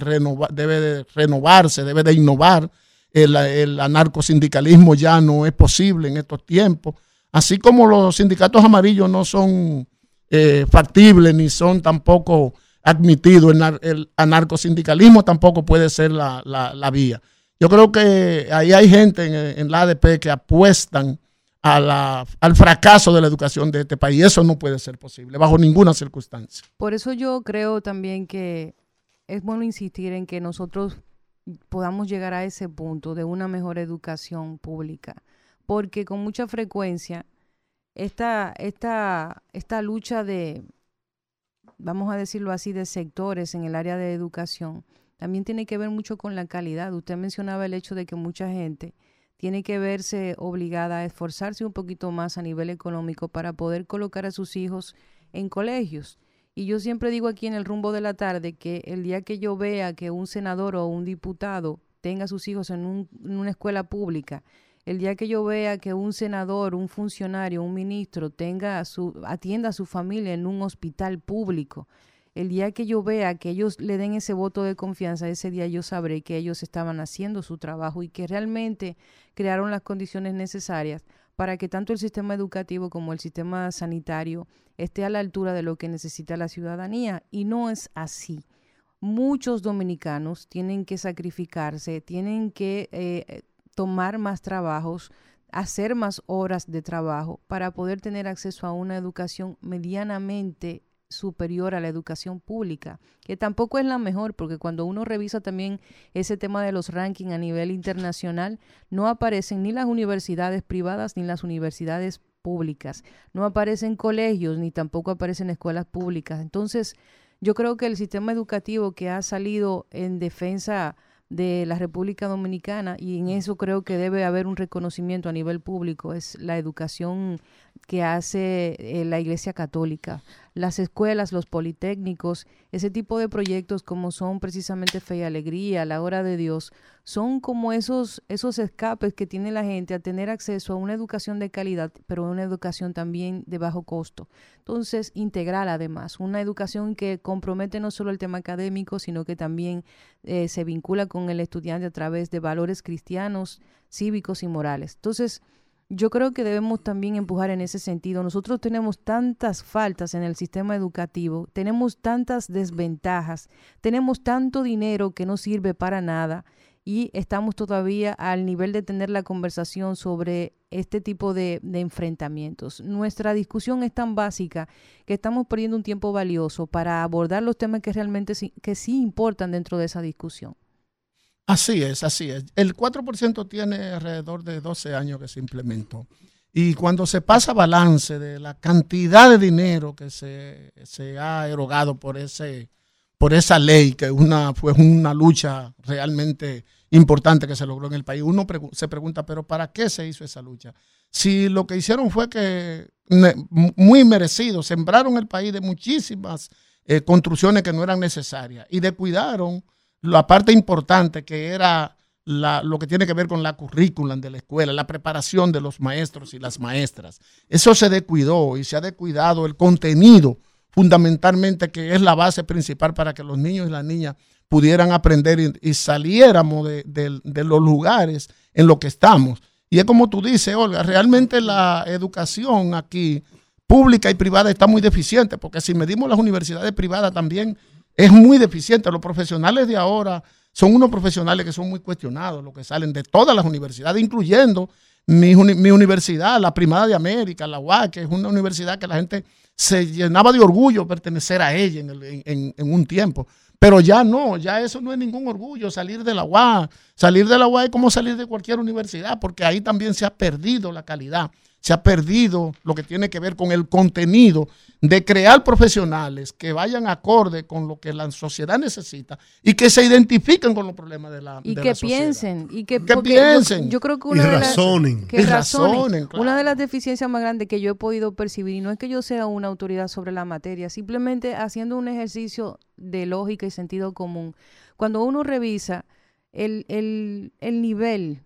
debe de renovarse, debe de innovar. El, el anarcosindicalismo ya no es posible en estos tiempos. Así como los sindicatos amarillos no son eh, factibles ni son tampoco admitido. El, el anarcosindicalismo tampoco puede ser la, vía. Yo creo que ahí hay gente en, la ADP que apuestan a la, al fracaso de la educación de este país. Eso no puede ser posible, bajo ninguna circunstancia. Por eso yo creo también que es bueno insistir en que nosotros podamos llegar a ese punto de una mejor educación pública, porque con mucha frecuencia esta, esta, esta lucha de, vamos a decirlo así, de sectores en el área de educación, también tiene que ver mucho con la calidad. Usted mencionaba el hecho de que mucha gente tiene que verse obligada a esforzarse un poquito más a nivel económico para poder colocar a sus hijos en colegios. Y yo siempre digo aquí en el rumbo de la tarde que el día que yo vea que un senador o un diputado tenga a sus hijos en, en una escuela pública el día que yo vea que un senador, un funcionario, un ministro tenga su, atienda a su familia en un hospital público, el día que yo vea que ellos le den ese voto de confianza, ese día yo sabré que ellos estaban haciendo su trabajo y que realmente crearon las condiciones necesarias para que tanto el sistema educativo como el sistema sanitario esté a la altura de lo que necesita la ciudadanía. Y no es así. Muchos dominicanos tienen que sacrificarse, tienen que eh, tomar más trabajos, hacer más horas de trabajo para poder tener acceso a una educación medianamente superior a la educación pública, que tampoco es la mejor, porque cuando uno revisa también ese tema de los rankings a nivel internacional, no aparecen ni las universidades privadas ni las universidades públicas, no aparecen colegios ni tampoco aparecen escuelas públicas. Entonces, yo creo que el sistema educativo que ha salido en defensa de la República Dominicana y en eso creo que debe haber un reconocimiento a nivel público, es la educación que hace eh, la Iglesia Católica. Las escuelas, los politécnicos, ese tipo de proyectos como son precisamente Fe y Alegría, la Hora de Dios, son como esos, esos escapes que tiene la gente a tener acceso a una educación de calidad, pero una educación también de bajo costo. Entonces, integral además, una educación que compromete no solo el tema académico, sino que también eh, se vincula con el estudiante a través de valores cristianos, cívicos y morales. Entonces, yo creo que debemos también empujar en ese sentido. Nosotros tenemos tantas faltas en el sistema educativo, tenemos tantas desventajas, tenemos tanto dinero que no sirve para nada y estamos todavía al nivel de tener la conversación sobre este tipo de, enfrentamientos. Nuestra discusión es tan básica que estamos perdiendo un tiempo valioso para abordar los temas que realmente que sí importan dentro de esa discusión. Así es, así es. El 4% tiene alrededor de 12 años que se implementó. Y cuando se pasa balance de la cantidad de dinero que se, ha erogado por, ese, por esa ley, que una, fue una lucha realmente importante que se logró en el país, uno se pregunta, pero ¿para qué se hizo esa lucha? Si lo que hicieron fue que, muy merecido, sembraron el país de muchísimas eh, construcciones que no eran necesarias y descuidaron la parte importante que era lo que tiene que ver con la currícula de la escuela, la preparación de los maestros y las maestras. Eso se descuidó y se ha descuidado el contenido fundamentalmente que es la base principal para que los niños y las niñas pudieran aprender y, saliéramos de, de, los lugares en los que estamos. Y es como tú dices, Olga, realmente la educación aquí, pública y privada, está muy deficiente, porque si medimos las universidades privadas también es muy deficiente. Los profesionales de ahora son unos profesionales que son muy cuestionados, los que salen de todas las universidades, incluyendo mi, universidad, la Primada de América, la UAC, que es una universidad que la gente se llenaba de orgullo pertenecer a ella en, un tiempo. Pero ya no, ya eso no es ningún orgullo, salir de la UAC. Salir de la UAC es como salir de cualquier universidad, porque ahí también se ha perdido la calidad se ha perdido lo que tiene que ver con el contenido de crear profesionales que vayan acorde con lo que la sociedad necesita y que se identifiquen con los problemas de la, y que piensen y que, piensen. yo, creo que una de razonen. que razonen, una de las deficiencias más grandes que yo he podido percibir y no es que yo sea una autoridad sobre la materia simplemente haciendo un ejercicio de lógica y sentido común cuando uno revisa el, el, el nivel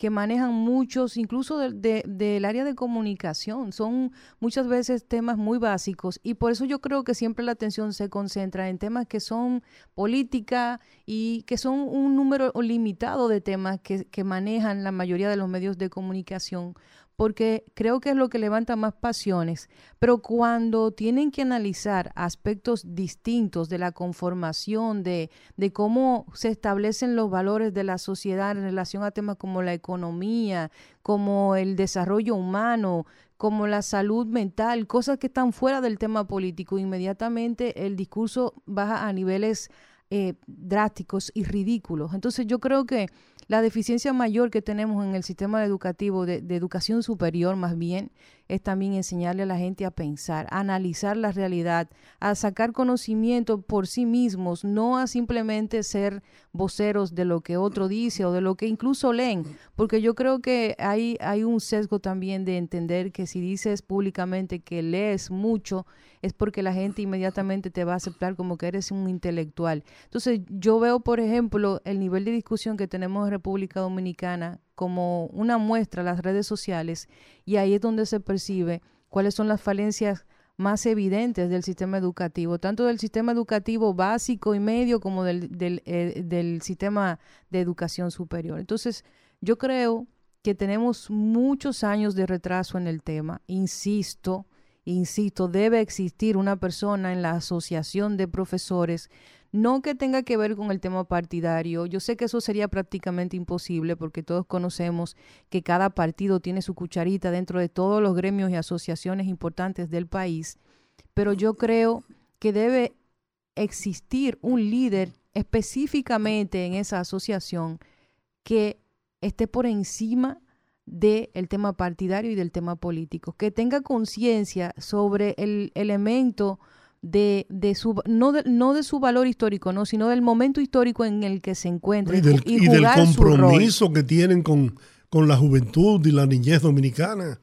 que manejan muchos, incluso del área de comunicación. Son muchas veces temas muy básicos y por eso yo creo que siempre la atención se concentra en temas que son política y que son un número limitado de temas que, que manejan la mayoría de los medios de comunicación porque creo que es lo que levanta más pasiones, pero cuando tienen que analizar aspectos distintos de la conformación, de, de cómo se establecen los valores de la sociedad en relación a temas como la economía, como el desarrollo humano, como la salud mental, cosas que están fuera del tema político, inmediatamente el discurso baja a niveles eh, drásticos y ridículos. Entonces yo creo que la deficiencia mayor que tenemos en el sistema educativo, de, educación superior más bien, es también enseñarle a la gente a pensar, a analizar la realidad, a sacar conocimiento por sí mismos, no a simplemente ser voceros de lo que otro dice o de lo que incluso leen, porque yo creo que hay, hay un sesgo también de entender que si dices públicamente que lees mucho, es porque la gente inmediatamente te va a aceptar como que eres un intelectual. Entonces yo veo, por ejemplo, el nivel de discusión que tenemos en República Dominicana como una muestra las redes sociales y ahí es donde se percibe cuáles son las falencias más evidentes del sistema educativo, tanto del sistema educativo básico y medio como del, del, eh, del sistema de educación superior. Entonces, yo creo que tenemos muchos años de retraso en el tema. Insisto, insisto, debe existir una persona en la asociación de profesores no que tenga que ver con el tema partidario. Yo sé que eso sería prácticamente imposible porque todos conocemos que cada partido tiene su cucharita dentro de todos los gremios y asociaciones importantes del país, pero yo creo que debe existir un líder específicamente en esa asociación que esté por encima del tema partidario y del tema político, que tenga conciencia sobre el elemento de, de su no de, no de su valor histórico, no, sino del momento histórico en el que se encuentra y del, del compromiso que tienen con, con la juventud y la niñez dominicana.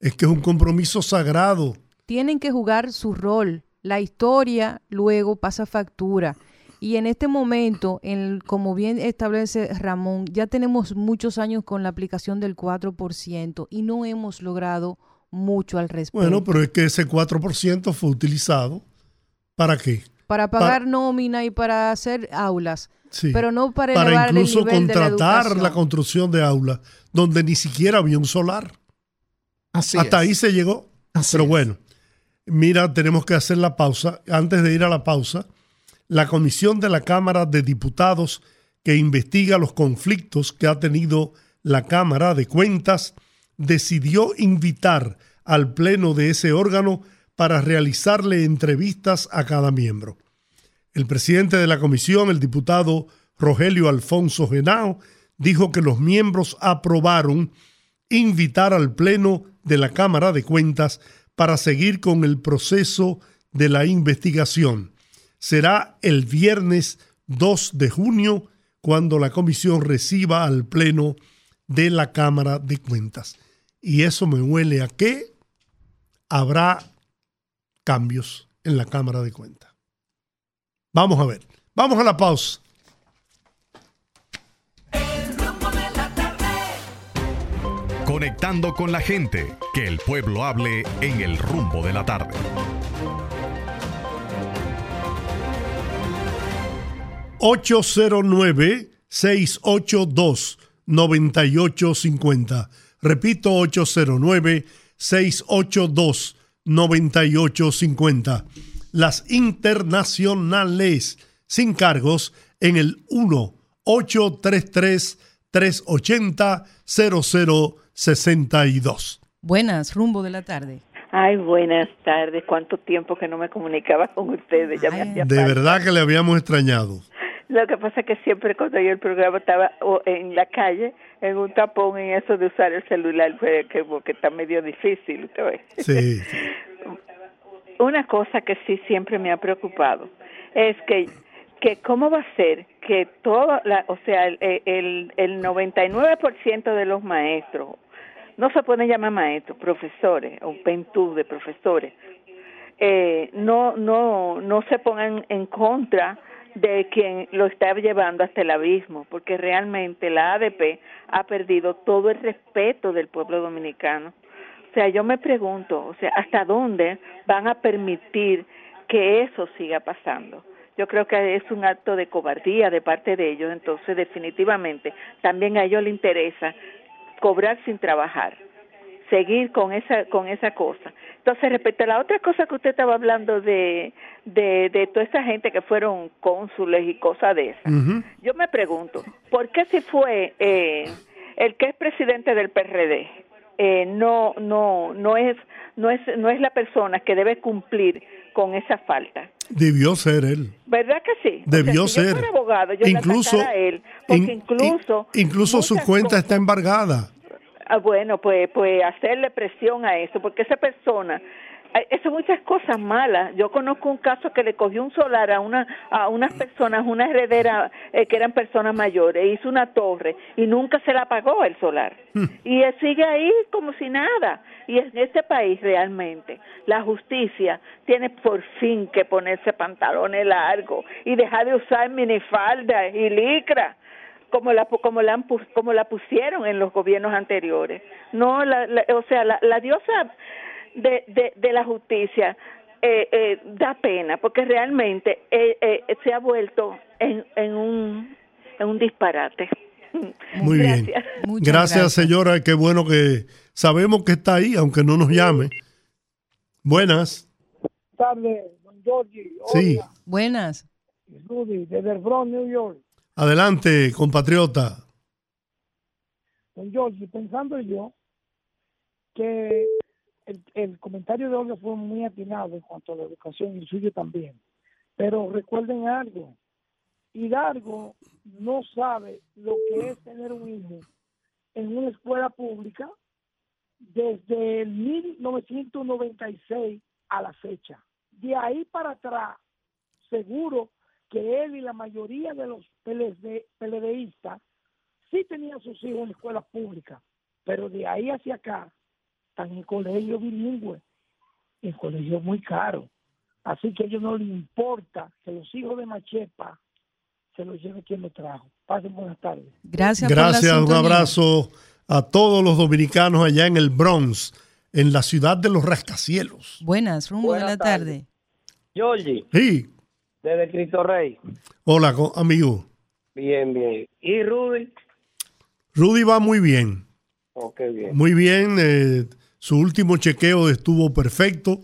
Es que es un compromiso sagrado. Tienen que jugar su rol. La historia luego pasa factura. Y en este momento, en, como bien establece Ramón, ya tenemos muchos años con la aplicación del 4% y no hemos logrado mucho al respecto. Bueno, pero es que ese 4% fue utilizado para qué? Para pagar nómina y para hacer aulas. Sí. Pero no para, para elevar incluso el nivel contratar de la, educación. la construcción de aulas donde ni siquiera había un solar. Así Hasta es. ahí se llegó. Así Pero bueno, mira, tenemos que hacer la pausa. Antes de ir a la pausa, la comisión de la Cámara de Diputados que investiga los conflictos que ha tenido la Cámara de Cuentas decidió invitar al pleno de ese órgano para realizarle entrevistas a cada miembro. El presidente de la comisión, el diputado Rogelio Alfonso Genao, dijo que los miembros aprobaron invitar al Pleno de la Cámara de Cuentas para seguir con el proceso de la investigación. Será el viernes 2 de junio cuando la comisión reciba al Pleno de la Cámara de Cuentas. Y eso me huele a que habrá cambios en la Cámara de Cuentas. Vamos a ver. Vamos a la pausa. Conectando con la gente, que el pueblo hable en el rumbo de la tarde. ...809-682-9850. Repito, 809-682-9850. Las internacionales sin cargos en el 1-833-380-0062. Buenas, rumbo de la tarde. Ay, buenas tardes. ¿Cuánto tiempo que no me comunicaba con ustedes? Ya me De verdad que le habíamos extrañado. Lo que pasa es que siempre cuando yo el programa estaba o en la calle, en un tapón, en eso de usar el celular, pues, que, porque está medio difícil. ¿usted ve? Sí. Una cosa que sí siempre me ha preocupado es que que cómo va a ser que todo, la, o sea, el, el, el 99% de los maestros, no se pueden llamar maestros, profesores, o pentú de profesores, eh, no, no, no se pongan en contra de quien lo está llevando hasta el abismo, porque realmente la ADP ha perdido todo el respeto del pueblo dominicano. O sea, yo me pregunto, o sea, ¿hasta dónde van a permitir que eso siga pasando? Yo creo que es un acto de cobardía de parte de ellos, entonces definitivamente también a ellos les interesa cobrar sin trabajar, seguir con esa con esa cosa. Entonces, respecto a la otra cosa que usted estaba hablando de de, de toda esa gente que fueron cónsules y cosas de esas, yo me pregunto, ¿por qué si fue eh, el que es presidente del PRD eh, no no no es no es no es la persona que debe cumplir con esa falta? Debió ser él. ¿Verdad que sí? O sea, Debió si yo ser. fuera abogado, yo incluso, a él, porque in- incluso in- incluso su cuenta cosas- está embargada. Ah, bueno, pues, pues hacerle presión a eso, porque esa persona, eh, eso muchas cosas malas. Yo conozco un caso que le cogió un solar a una a unas personas, una heredera eh, que eran personas mayores, hizo una torre y nunca se la pagó el solar. Y él sigue ahí como si nada. Y en este país realmente la justicia tiene por fin que ponerse pantalones largos y dejar de usar minifalda y licra como la como la han pu- como la pusieron en los gobiernos anteriores no la, la- o sea la, la diosa de, de, de la justicia eh, eh, da pena porque realmente eh, eh, se ha vuelto en, en un en un disparate Muy bien. Gracias. Gracias, señora. Qué bueno que sabemos que está ahí, aunque no nos llame. Buenas. tardes, don Georgie. Sí. Buenas. Rudy, desde el Bronx, New York. Adelante, compatriota. Don Georgie, pensando yo que el, el comentario de Olga fue muy atinado en cuanto a la educación y el suyo también. Pero recuerden algo, Hidalgo no sabe lo que es tener un hijo en una escuela pública desde el 1996 a la fecha. De ahí para atrás, seguro que él y la mayoría de los PLD, PLDistas sí tenían sus hijos en escuelas públicas, pero de ahí hacia acá, están en colegio bilingüe, en colegio muy caro. Así que a ellos no les importa que los hijos de Machepa se los lleve quien lo trajo. Pasen buenas tardes. Gracias, por la Gracias, un abrazo a todos los dominicanos allá en el Bronx, en la ciudad de los rascacielos. Buenas, rumbo de la Buenas tarde. Georgie, Sí, desde Cristo Rey. hola amigo. Bien, bien. ¿Y Rudy? Rudy va muy bien, Oh, qué bien. muy bien. eh, su último chequeo estuvo perfecto.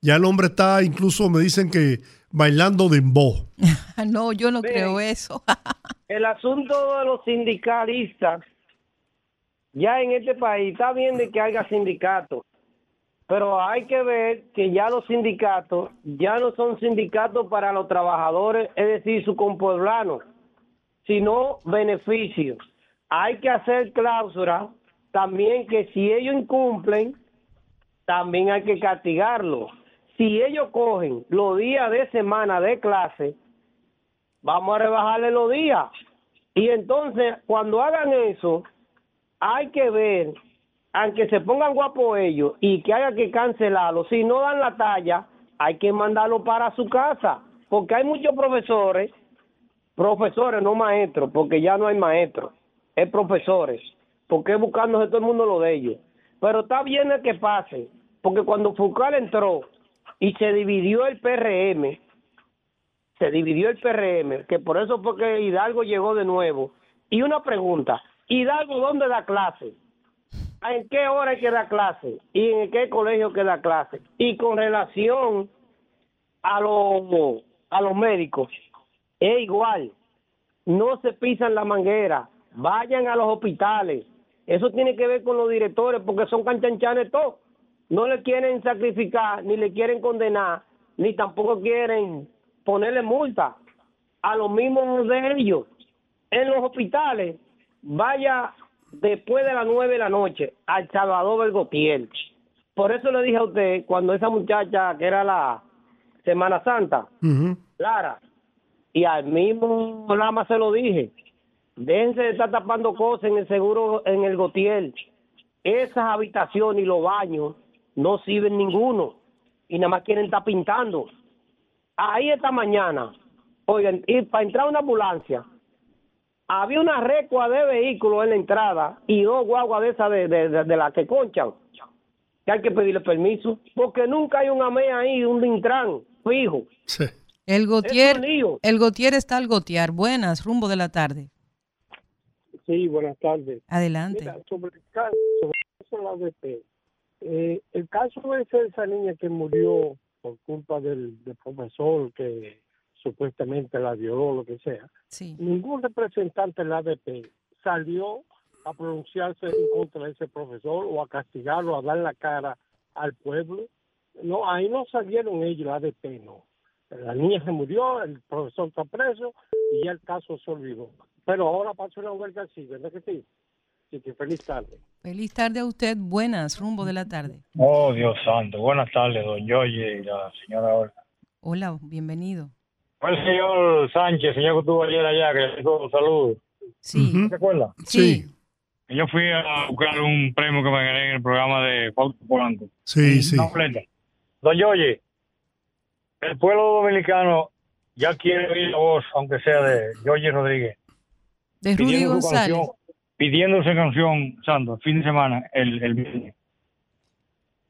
Ya el hombre está, incluso me dicen que bailando dembow. No, yo no creo eso. El asunto de los sindicalistas, ya en este país está bien de que haya sindicatos, pero hay que ver que ya los sindicatos ya no son sindicatos para los trabajadores, es decir, sus compueblanos, sino beneficios. Hay que hacer cláusula también que si ellos incumplen, también hay que castigarlos. Si ellos cogen los días de semana de clase, vamos a rebajarle los días. Y entonces, cuando hagan eso, hay que ver, aunque se pongan guapos ellos y que haya que cancelarlo, si no dan la talla, hay que mandarlo para su casa, porque hay muchos profesores, profesores, no maestros, porque ya no hay maestros, es profesores, porque buscándose todo el mundo lo de ellos. Pero está bien el que pase, porque cuando Foucault entró y se dividió el PRM, se dividió el PRM, que por eso fue que Hidalgo llegó de nuevo. Y una pregunta, Hidalgo, ¿dónde da clase? ¿En qué hora hay que dar clase? ¿Y en qué colegio que da clase? Y con relación a los, a los médicos, es igual, no se pisan la manguera, vayan a los hospitales. Eso tiene que ver con los directores porque son canchanchanes todos. No le quieren sacrificar, ni le quieren condenar, ni tampoco quieren ponerle multa a los mismos de ellos. En los hospitales, vaya después de las nueve de la noche al Salvador Bergotiel. Por eso le dije a usted, cuando esa muchacha que era la Semana Santa, Lara, y al mismo Lama se lo dije, déjense de estar tapando cosas en el seguro, en el Gotiel. Esas habitaciones y los baños no sirven ninguno y nada más quieren estar pintando. Ahí esta mañana, oigan, y para entrar una ambulancia, había una recua de vehículos en la entrada y dos guaguas de esas de, de, las que conchan, que hay que pedirle permiso, porque nunca hay un AME ahí, un Intran fijo. El Gotier, Es el Gotier está al gotear. Buenas, rumbo de la tarde. Sí, buenas tardes. Adelante. Mira, sobre el caso, sobre el caso de la ADP, eh, el caso de esa niña que murió por culpa del, del profesor que supuestamente la violó, lo que sea, Sí. ningún representante de la ADP salió a pronunciarse en contra de ese profesor o a castigarlo, a dar la cara al pueblo. No, ahí no salieron ellos, la ADP no. La niña se murió, el profesor está preso y ya el caso se olvidó. Pero ahora pasa una huelga así, ¿verdad que sí? Así que feliz tarde. Feliz tarde a usted. Buenas, rumbo de la tarde. Oh, Dios santo. Buenas tardes, don Yoye y la señora Olga. Hola, bienvenido. Fue el señor Sánchez, señor que estuvo ayer allá, que le dijo saludos. Sí. ¿Se acuerda? Sí. Yo fui a buscar un premio que me gané en el programa de Fausto Polanco. Sí, sí. Una completa. Don Yoye, el pueblo dominicano ya quiere oír la voz, aunque sea de Yoye Rodríguez. De Rudy González. canción, pidiendo canción, Santo, fin de semana, el, el viernes.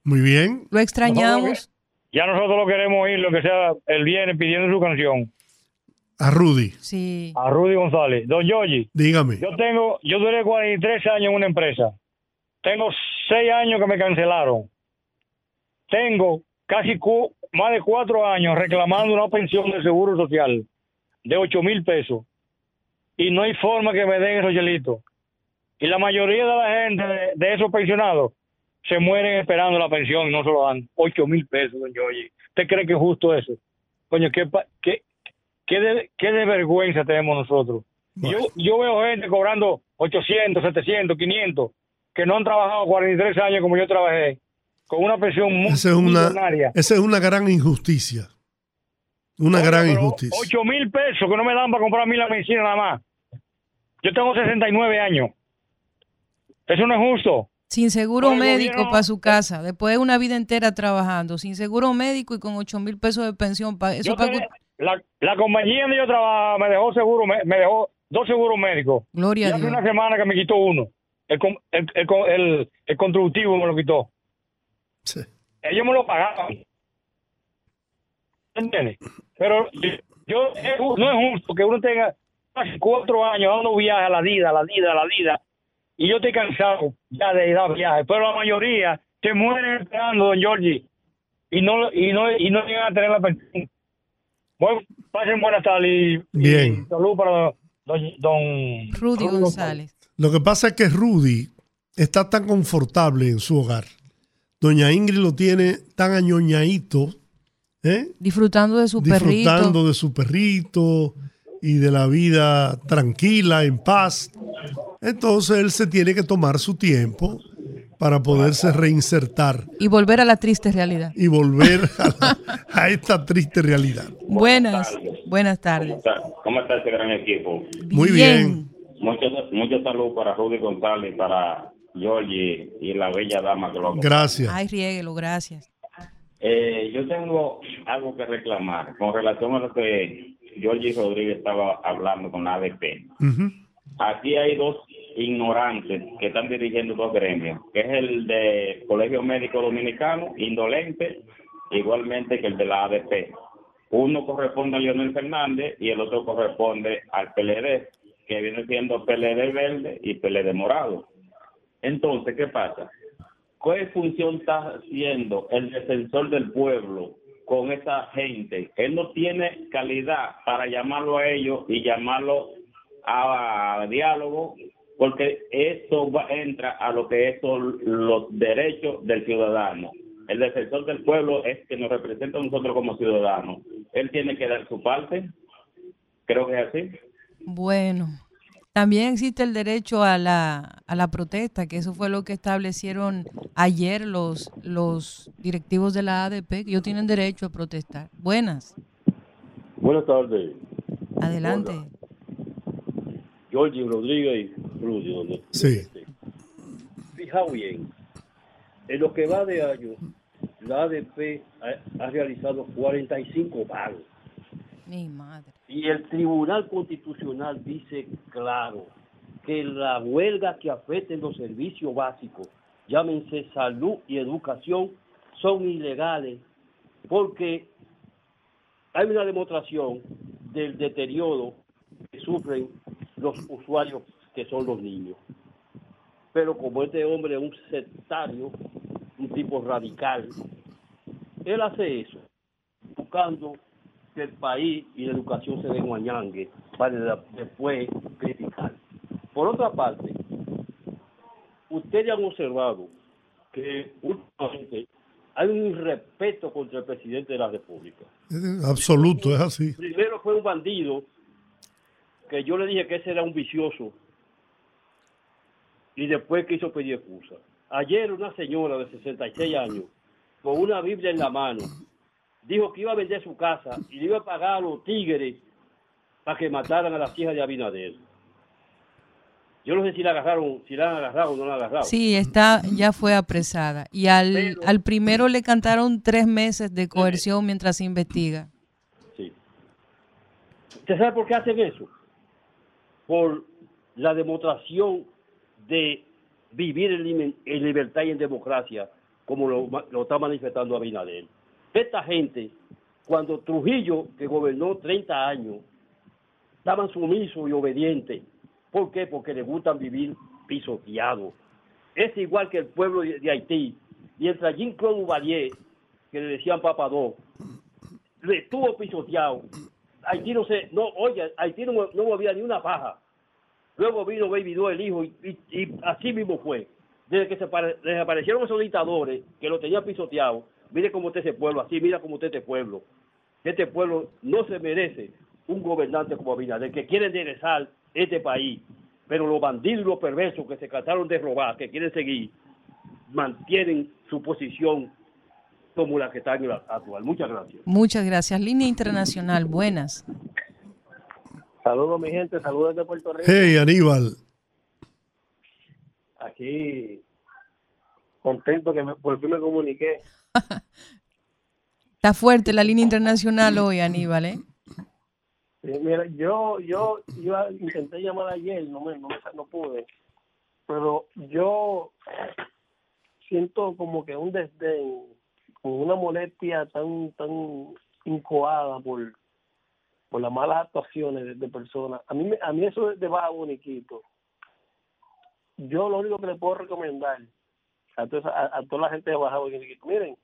Muy bien. Lo extrañamos. Ya nosotros lo queremos oír, lo que sea, el viernes pidiendo su canción. A Rudy. Sí. A Rudy González. Don Yoyi. Dígame. Yo tengo, yo duré 43 años en una empresa. Tengo 6 años que me cancelaron. Tengo casi cu- más de 4 años reclamando una pensión de seguro social de 8 mil pesos. Y no hay forma que me den esos chelitos. Y la mayoría de la gente de, de esos pensionados se mueren esperando la pensión y no se lo dan. 8 mil pesos, don Yoyi. ¿Usted cree que es justo eso? Coño, qué, qué, qué, de, qué de vergüenza tenemos nosotros. Yo, yo veo gente cobrando 800, 700, 500, que no han trabajado 43 años como yo trabajé, con una pensión muy Esa es una, millonaria. esa es una gran injusticia. Una gran injusticia. 8 mil pesos que no me dan para comprar a mí la medicina nada más. Yo tengo 69 años. Eso no es justo. Sin seguro médico gobierno- para su casa, después de una vida entera trabajando, sin seguro médico y con 8 mil pesos de pensión. pa- eso tenía- la, la compañía donde yo trabajaba me dejó seguro, me, me dejó dos seguros médicos. Gloria y a hace Dios. una semana que me quitó uno. El, el, el, con- el- el constructivo me lo quitó. Ellos me lo pagaban. ¿Entiendes? Pero yo, no es justo que uno tenga casi cuatro años dando viaje a la vida, a la vida, a la vida. Y yo estoy cansado ya de dar viajes. Pero la mayoría se mueren esperando, don Giorgi. Y no, y no, y no llegan a tener la pensión. Bueno, pasen buenas tardes y, Bien. y salud para don, don Rudy González. Lo que pasa es que Rudy está tan confortable en su hogar. Doña Ingrid lo tiene tan añoñadito, ¿eh? Disfrutando de su perrito. disfrutando de su perrito y de la vida tranquila, en paz. Entonces él se tiene que tomar su tiempo para poderse reinsertar Y volver a la triste realidad. y volver a, la- a esta triste realidad. Buenas, buenas tardes. ¿Cómo está este gran equipo? Muy bien. Mucho, mucho salud para Rudy González, para Georgie y la bella dama que lo Gracias. Ay, riéguelo, gracias. Eh, yo tengo algo que reclamar con relación a lo que Georgie Rodríguez estaba hablando con la ADP. Aquí hay dos ignorantes que están dirigiendo dos gremios, que es el de Colegio Médico Dominicano, indolente, igualmente que el de la ADP. Uno corresponde a Leonel Fernández y el otro corresponde al PLD, que viene siendo PLD verde y PLD morado. Entonces, ¿qué pasa? ¿Qué función está haciendo el defensor del pueblo con esa gente? Él no tiene calidad para llamarlo a ellos y llamarlo a, diálogo, porque eso va- entra a lo que son los derechos del ciudadano. El defensor del pueblo es que nos representa a nosotros como ciudadanos. Él tiene que dar su parte. Creo que es así. Bueno, también existe el derecho a la, a la protesta, que eso fue lo que establecieron ayer los, los directivos de la ADP, que ellos tienen derecho a protestar. Buenas, Buenas tardes, adelante. Georgie Rodríguez y Rudy. Donde Sí. Fijaos bien, en lo que va de año, la ADP ha, ha realizado 45 pagos. Y el Tribunal Constitucional dice claro que la huelga que afecten los servicios básicos, llámense salud y educación, son ilegales porque hay una demostración del deterioro que sufren los usuarios que son los niños. Pero como este hombre es un sectario, un tipo radical, él hace eso, buscando que el país y la educación se den guañangue para la- después criticar. Por otra parte, ustedes han observado que últimamente hay un irrespeto contra el presidente de la República. Es Absoluto, es así. Primero fue un bandido que yo le dije que ese era un vicioso y después quiso pedir excusa. Ayer una señora de 66 años con una Biblia en la mano dijo que iba a vender su casa y le iba a pagar a los tigres para que mataran a las hijas de Abinader. Yo no sé si la agarraron, si la han agarrado o no la han agarrado. Sí, está, ya fue apresada. Y al, al primero le cantaron tres meses de coerción mientras se investiga. Sí. ¿Usted sabe por qué hacen eso? Por la demostración de vivir en, libertad y en democracia, como lo está manifestando Abinader. Esta gente, cuando Trujillo, que gobernó 30 años, estaban sumisos y obedientes. ¿Por qué? Porque les gustan vivir pisoteados. Es igual que el pueblo de, Haití. Mientras Jean Claude Duvalier, que le decían papadó, le estuvo pisoteado. Haití no se, no, oye, Haití no, no movía ni una paja. Luego vino Baby Doe, el hijo, y, así mismo fue. Desde que se pare- desaparecieron esos dictadores que lo tenían pisoteado, mire cómo está ese pueblo, así mira cómo está este pueblo. Este pueblo no se merece un gobernante como Abinader, que quiere enderezar este país, pero los bandidos y los perversos que se trataron de robar, que quieren seguir, mantienen su posición como la que está en la actual. Muchas gracias. Muchas gracias. Línea Internacional, buenas. Saludos, mi gente, saludos de Puerto Rico. Hey, Aníbal. Aquí contento que me, por fin me comuniqué. Está fuerte la línea internacional hoy, Aníbal, ¿eh? Sí, mira, yo, yo, yo intenté llamar ayer, no me, no, no pude, pero yo siento como que un desdén, como una molestia tan, tan incoada por, por las malas actuaciones de, personas. A mí, a mí eso de Baja Boniquito, yo lo único que le puedo recomendar a toda, a, a toda la gente de Baja Boniquito, miren,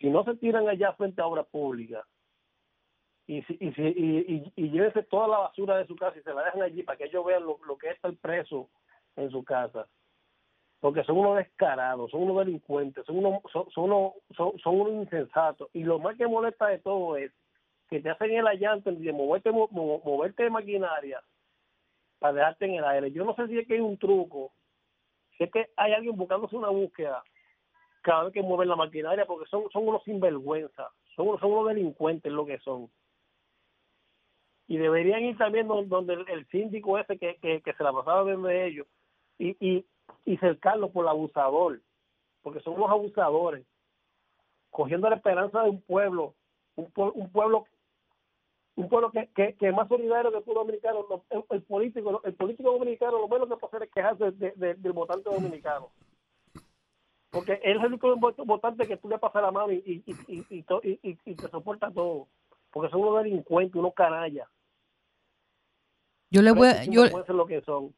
si no se tiran allá frente a obra pública, y, si, y, si, y, y, y llévense toda la basura de su casa y se la dejan allí para que ellos vean lo, lo que es estar preso en su casa. Porque son unos descarados, son unos delincuentes, son unos, son, son unos, son, son unos insensatos. Y lo más que molesta de todo es que te hacen el allante de moverte, mo- mo- moverte de maquinaria para dejarte en el aire. Yo no sé si es que hay un truco, si es que hay alguien buscándose una búsqueda cada vez que mueven la maquinaria, porque son, son unos sinvergüenza, son, son unos delincuentes lo que son y deberían ir también don- donde el, el síndico ese que, que, que se la pasaba viendo ellos y, y, y cercarlo por el abusador, porque son unos abusadores, cogiendo la esperanza de un pueblo, un, un pueblo un pueblo que, que, que más solidario que el pueblo dominicano, el político el político dominicano lo menos que puede hacer es quejarse de- de- del votante dominicano. Porque él es el único vot- votante que tú le pasas la mano y, y, te soporta todo. Porque son unos delincuentes, unos canallas. Yo le voy a, yo,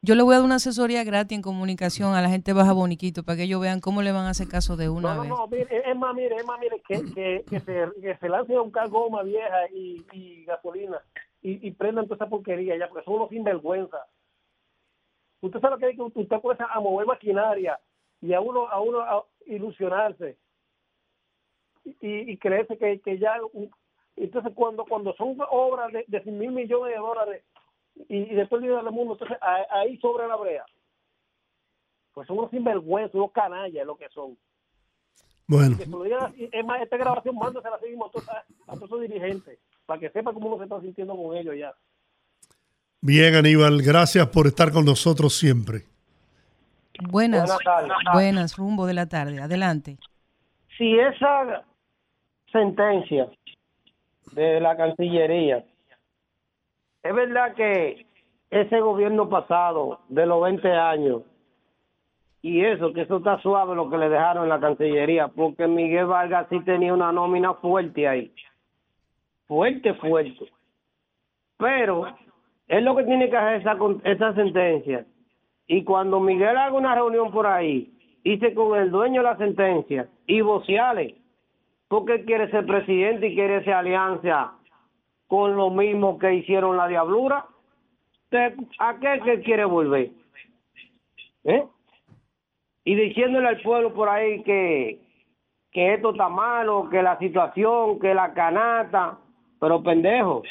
yo le voy a dar una asesoría gratis en comunicación a la gente Baja Boniquito para que ellos vean cómo le van a hacer caso de una No, no, vez. no, mire, es más, mire, es más, mire, que, que, que, se, que se a buscar goma vieja y, y gasolina y, y prendan toda esa porquería ya, porque son unos sinvergüenza. Usted sabe que usted comienza a mover maquinaria y a uno a uno a ilusionarse y, y creerse que, que ya... un- entonces, cuando cuando son obras de, de 100 mil millones de dólares y, y después dinero del mundo, entonces a- ahí sobra la brea. Pues son unos sinvergüenzas, unos canallas, lo que son. Bueno, Que se lo es más, esta grabación mándasela así mismo a todos, a todos esos dirigentes, para que sepa cómo uno se está sintiendo con ellos ya. bien Aníbal, gracias por estar con nosotros siempre. Buenas, Buenas tardes. buenas, rumbo de la tarde. Adelante. si esa sentencia de la Cancillería, es verdad que ese gobierno pasado de los 20 años, y eso, que eso está suave lo que le dejaron en la Cancillería, porque Miguel Vargas sí tenía una nómina fuerte ahí, fuerte, fuerte. Pero es lo que tiene que hacer esa, esa sentencia. Y cuando Miguel haga una reunión por ahí, hice con el dueño de la sentencia y voceale, porque quiere ser presidente y quiere esa alianza con lo mismo que hicieron la diablura. ¿Te- ¿A qué que quiere volver? ¿Eh? Y diciéndole al pueblo por ahí que, que esto está malo, que la situación, que la canasta, pero pendejo.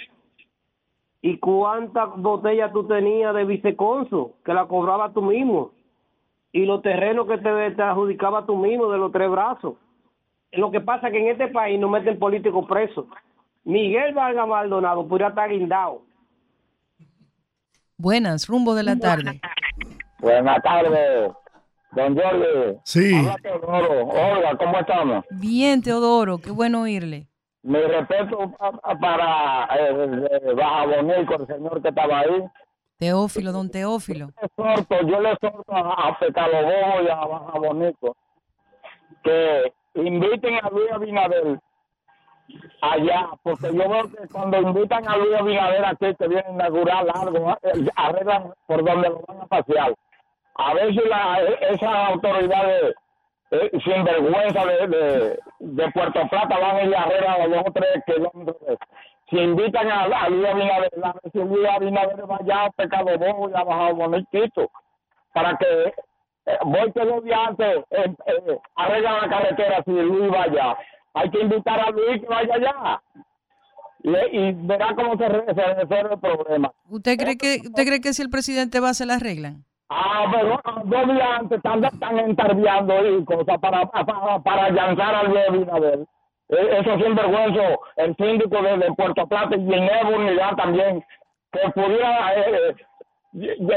¿Y cuántas botellas tú tenías de viceconso que la cobraba tú mismo? Y los terrenos que te, te adjudicaba tú mismo de los tres brazos. Lo que pasa es que en este país no meten políticos presos. Miguel Vargas Maldonado podría estar guindado. Buenas, rumbo de la tarde. Buenas tardes, don Jorge. Sí. Habla Teodoro. Hola, ¿cómo estamos? Bien, Teodoro, qué bueno oírle. Mi respeto pa- pa- para eh, eh, Baja Bonico, el señor que estaba ahí. Teófilo, don Teófilo. Yo le exhorto a, a Pecalobojo y a Baja Bonico que inviten a Luis Abinader allá, porque yo veo que cuando invitan a Luis Abinader aquí, que viene a inaugurar algo, eh, arreglan por donde lo van a pasear. A ver si la, esas autoridades eh, sin vergüenza de, de, de Puerto Plata van a ir a arreglar los dos o tres kilómetros. Si invitan a, a Luis Abinader, a si Luis Abinader vaya a Pecado Bobo y a Baja Boniquito, para que eh, voy que días antes eh, eh, arreglan la carretera si Luis vaya. Hay que invitar a Luis que vaya allá. Y, y verá cómo se, se resuelve el problema. ¿Usted cree que usted cree que si el presidente va se la arreglan? Ah, pero dos días antes están, están entarbiando y cosas para, para, para allanzar al Luis Abinader. Eh, Eso sinvergüenza, el síndico de, de Puerto Plata y en Evo Unidad también, que pudiera eh, eh, y- y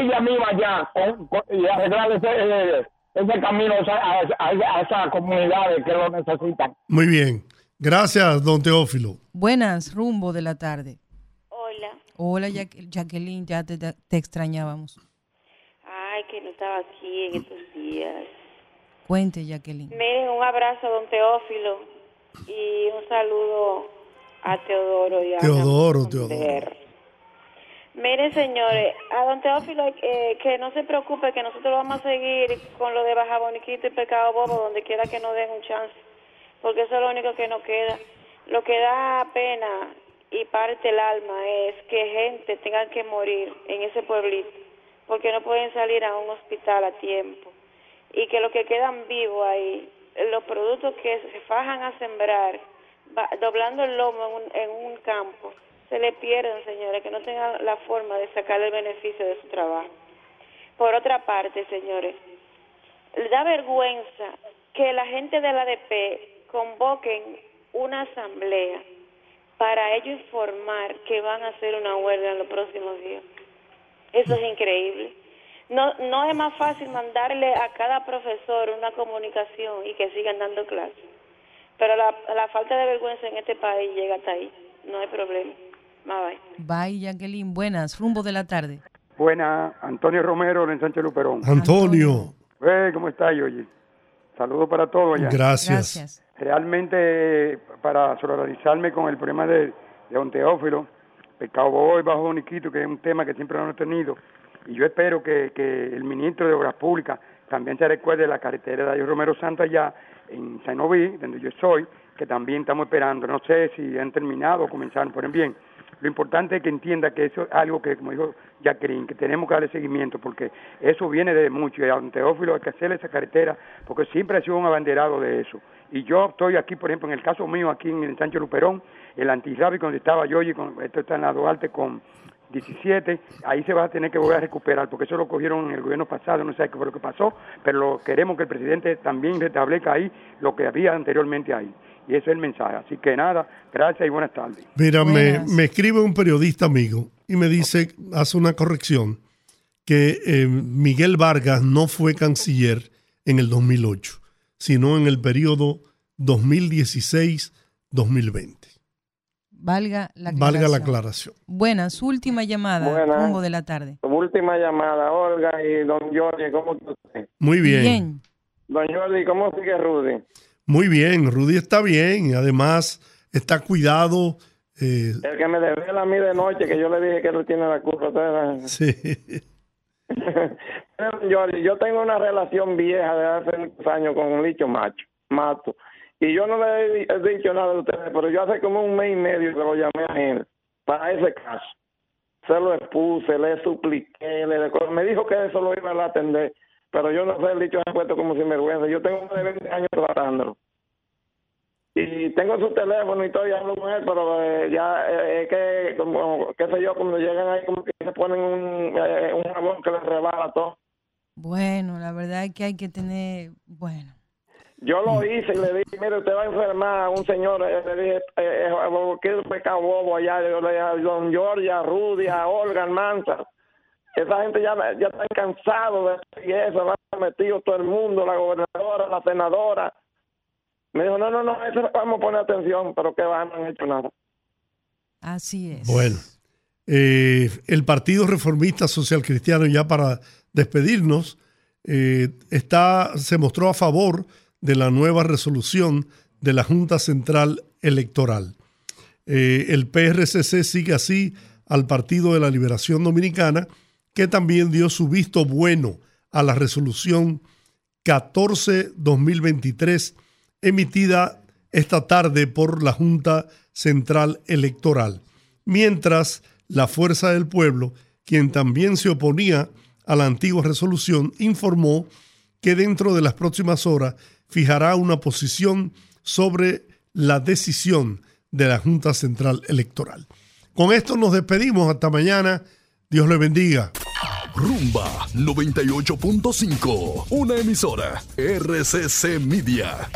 ella misma ya con- con- y arreglar ese, eh, ese camino a, a, a esas comunidades que lo necesitan. Muy bien. Gracias, don Teófilo. Buenas, rumbo de la tarde. Hola. Hola, Jacqueline, ya te, te extrañábamos. Estaba aquí en estos días. Cuente, Jacqueline. Miren, un abrazo a don Teófilo y un saludo a Teodoro y a Teodoro, Teodoro. Miren, señores, a don Teófilo eh, que no se preocupe, que nosotros vamos a seguir con lo de Baja Boniquito y Pecado Bobo, donde quiera que nos den un chance, porque eso es lo único que nos queda. Lo que da pena y parte el alma es que gente tenga que morir en ese pueblito, porque no pueden salir a un hospital a tiempo, y que los que quedan vivos ahí, los productos que se fajan a sembrar, doblando el lomo en un, en un campo, se le pierden, señores, que no tengan la forma de sacar el beneficio de su trabajo. Por otra parte, señores, da vergüenza que la gente del ADP convoquen una asamblea para ellos informar que van a hacer una huelga en los próximos días. Eso es increíble. No, no es más fácil mandarle a cada profesor una comunicación y que sigan dando clases. Pero la, la falta de vergüenza en este país llega hasta ahí. No hay problema. Bye bye. Bye, Jacqueline. Buenas, rumbo de la tarde. Buena, Antonio Romero en Sánchez Luperón. Antonio, Eh, ¿Cómo estás, oye? Saludos para todos allá. Gracias. Gracias. Realmente, para solidarizarme con el problema de, de Don Teófilo, Pecado Boy, Bajo Boniquito, que es un tema que siempre hemos tenido, y yo espero que, que el ministro de Obras Públicas también se recuerde de la carretera de Darío Romero Santo allá en Sanoví, donde yo soy, que también estamos esperando. No sé si han terminado o comenzaron, por bien. Lo importante es que entienda que eso es algo que, como dijo Jacqueline, que tenemos que darle seguimiento, porque eso viene de mucho, y a Teófilo hay que hacerle esa carretera, porque siempre ha sido un abanderado de eso. Y yo estoy aquí, por ejemplo, en el caso mío, aquí en el Sancho Luperón, el antirrábico donde estaba yo, y con, esto está en la Duarte con 17, ahí se va a tener que volver a recuperar, porque eso lo cogieron en el gobierno pasado, no sé qué fue lo que pasó, pero lo, queremos que el presidente también restablezca ahí lo que había anteriormente ahí. Y ese es el mensaje. Así que nada, gracias y buenas tardes. Mira, me, me escribe un periodista amigo y me dice, hace una corrección, que eh, Miguel Vargas no fue canciller en el 2008, sino en el periodo 2016-2020. Valga la aclaración. Valga la aclaración. Buenas, última llamada, Buenas. rumbo de la tarde. Última llamada, Olga y don Jorge, ¿cómo está usted? Muy bien. Don Jorge, ¿cómo sigue Rudy? Muy bien, Rudy está bien, además está cuidado. eh, El que me desvela a mí de noche, que yo le dije que él tiene la culpa. Sí. Don Jorge, yo tengo una relación vieja de hace muchos años con un licho macho, mato. Y yo no le he di- he dicho nada de ustedes, pero yo hace como un mes y medio que lo llamé a él para ese caso. Se lo expuse, le supliqué, le me dijo que eso lo iba a atender, pero yo no sé, el dicho se ha puesto como sinvergüenza. Yo tengo más de 20 años tratándolo. Y tengo su teléfono y todo, y hablo con él, pero eh, ya eh, es que, como, qué sé yo, cuando llegan ahí, como que se ponen un, eh, un jabón que les rebala todo. Bueno, la verdad es que hay que tener, bueno, Yo lo hice y le dije, mire, usted va a enfermar a un señor, eh, le dije, eh, eh, ¿qué pecado bobo allá? Yo le dije a Don George, a Rudy, a Olga, Almanza. Esa gente ya, ya está cansado de y eso, ha metido todo el mundo, la gobernadora, la senadora. Me dijo, no, no, no, eso no vamos a poner atención, pero que va, no han hecho nada. así es. Bueno, eh, el Partido Reformista Social Cristiano, ya para despedirnos, eh, está, se mostró a favor de la nueva resolución de la Junta Central Electoral. Eh, el PRCC sigue así al Partido de la Liberación Dominicana, que también dio su visto bueno a la resolución 14-2023 emitida esta tarde por la Junta Central Electoral, mientras la Fuerza del Pueblo, quien también se oponía a la antigua resolución, informó que dentro de las próximas horas fijará una posición sobre la decisión de la Junta Central Electoral. Con esto nos despedimos. Hasta mañana. Dios le bendiga. Rumba 98.5, una emisora RCC Media.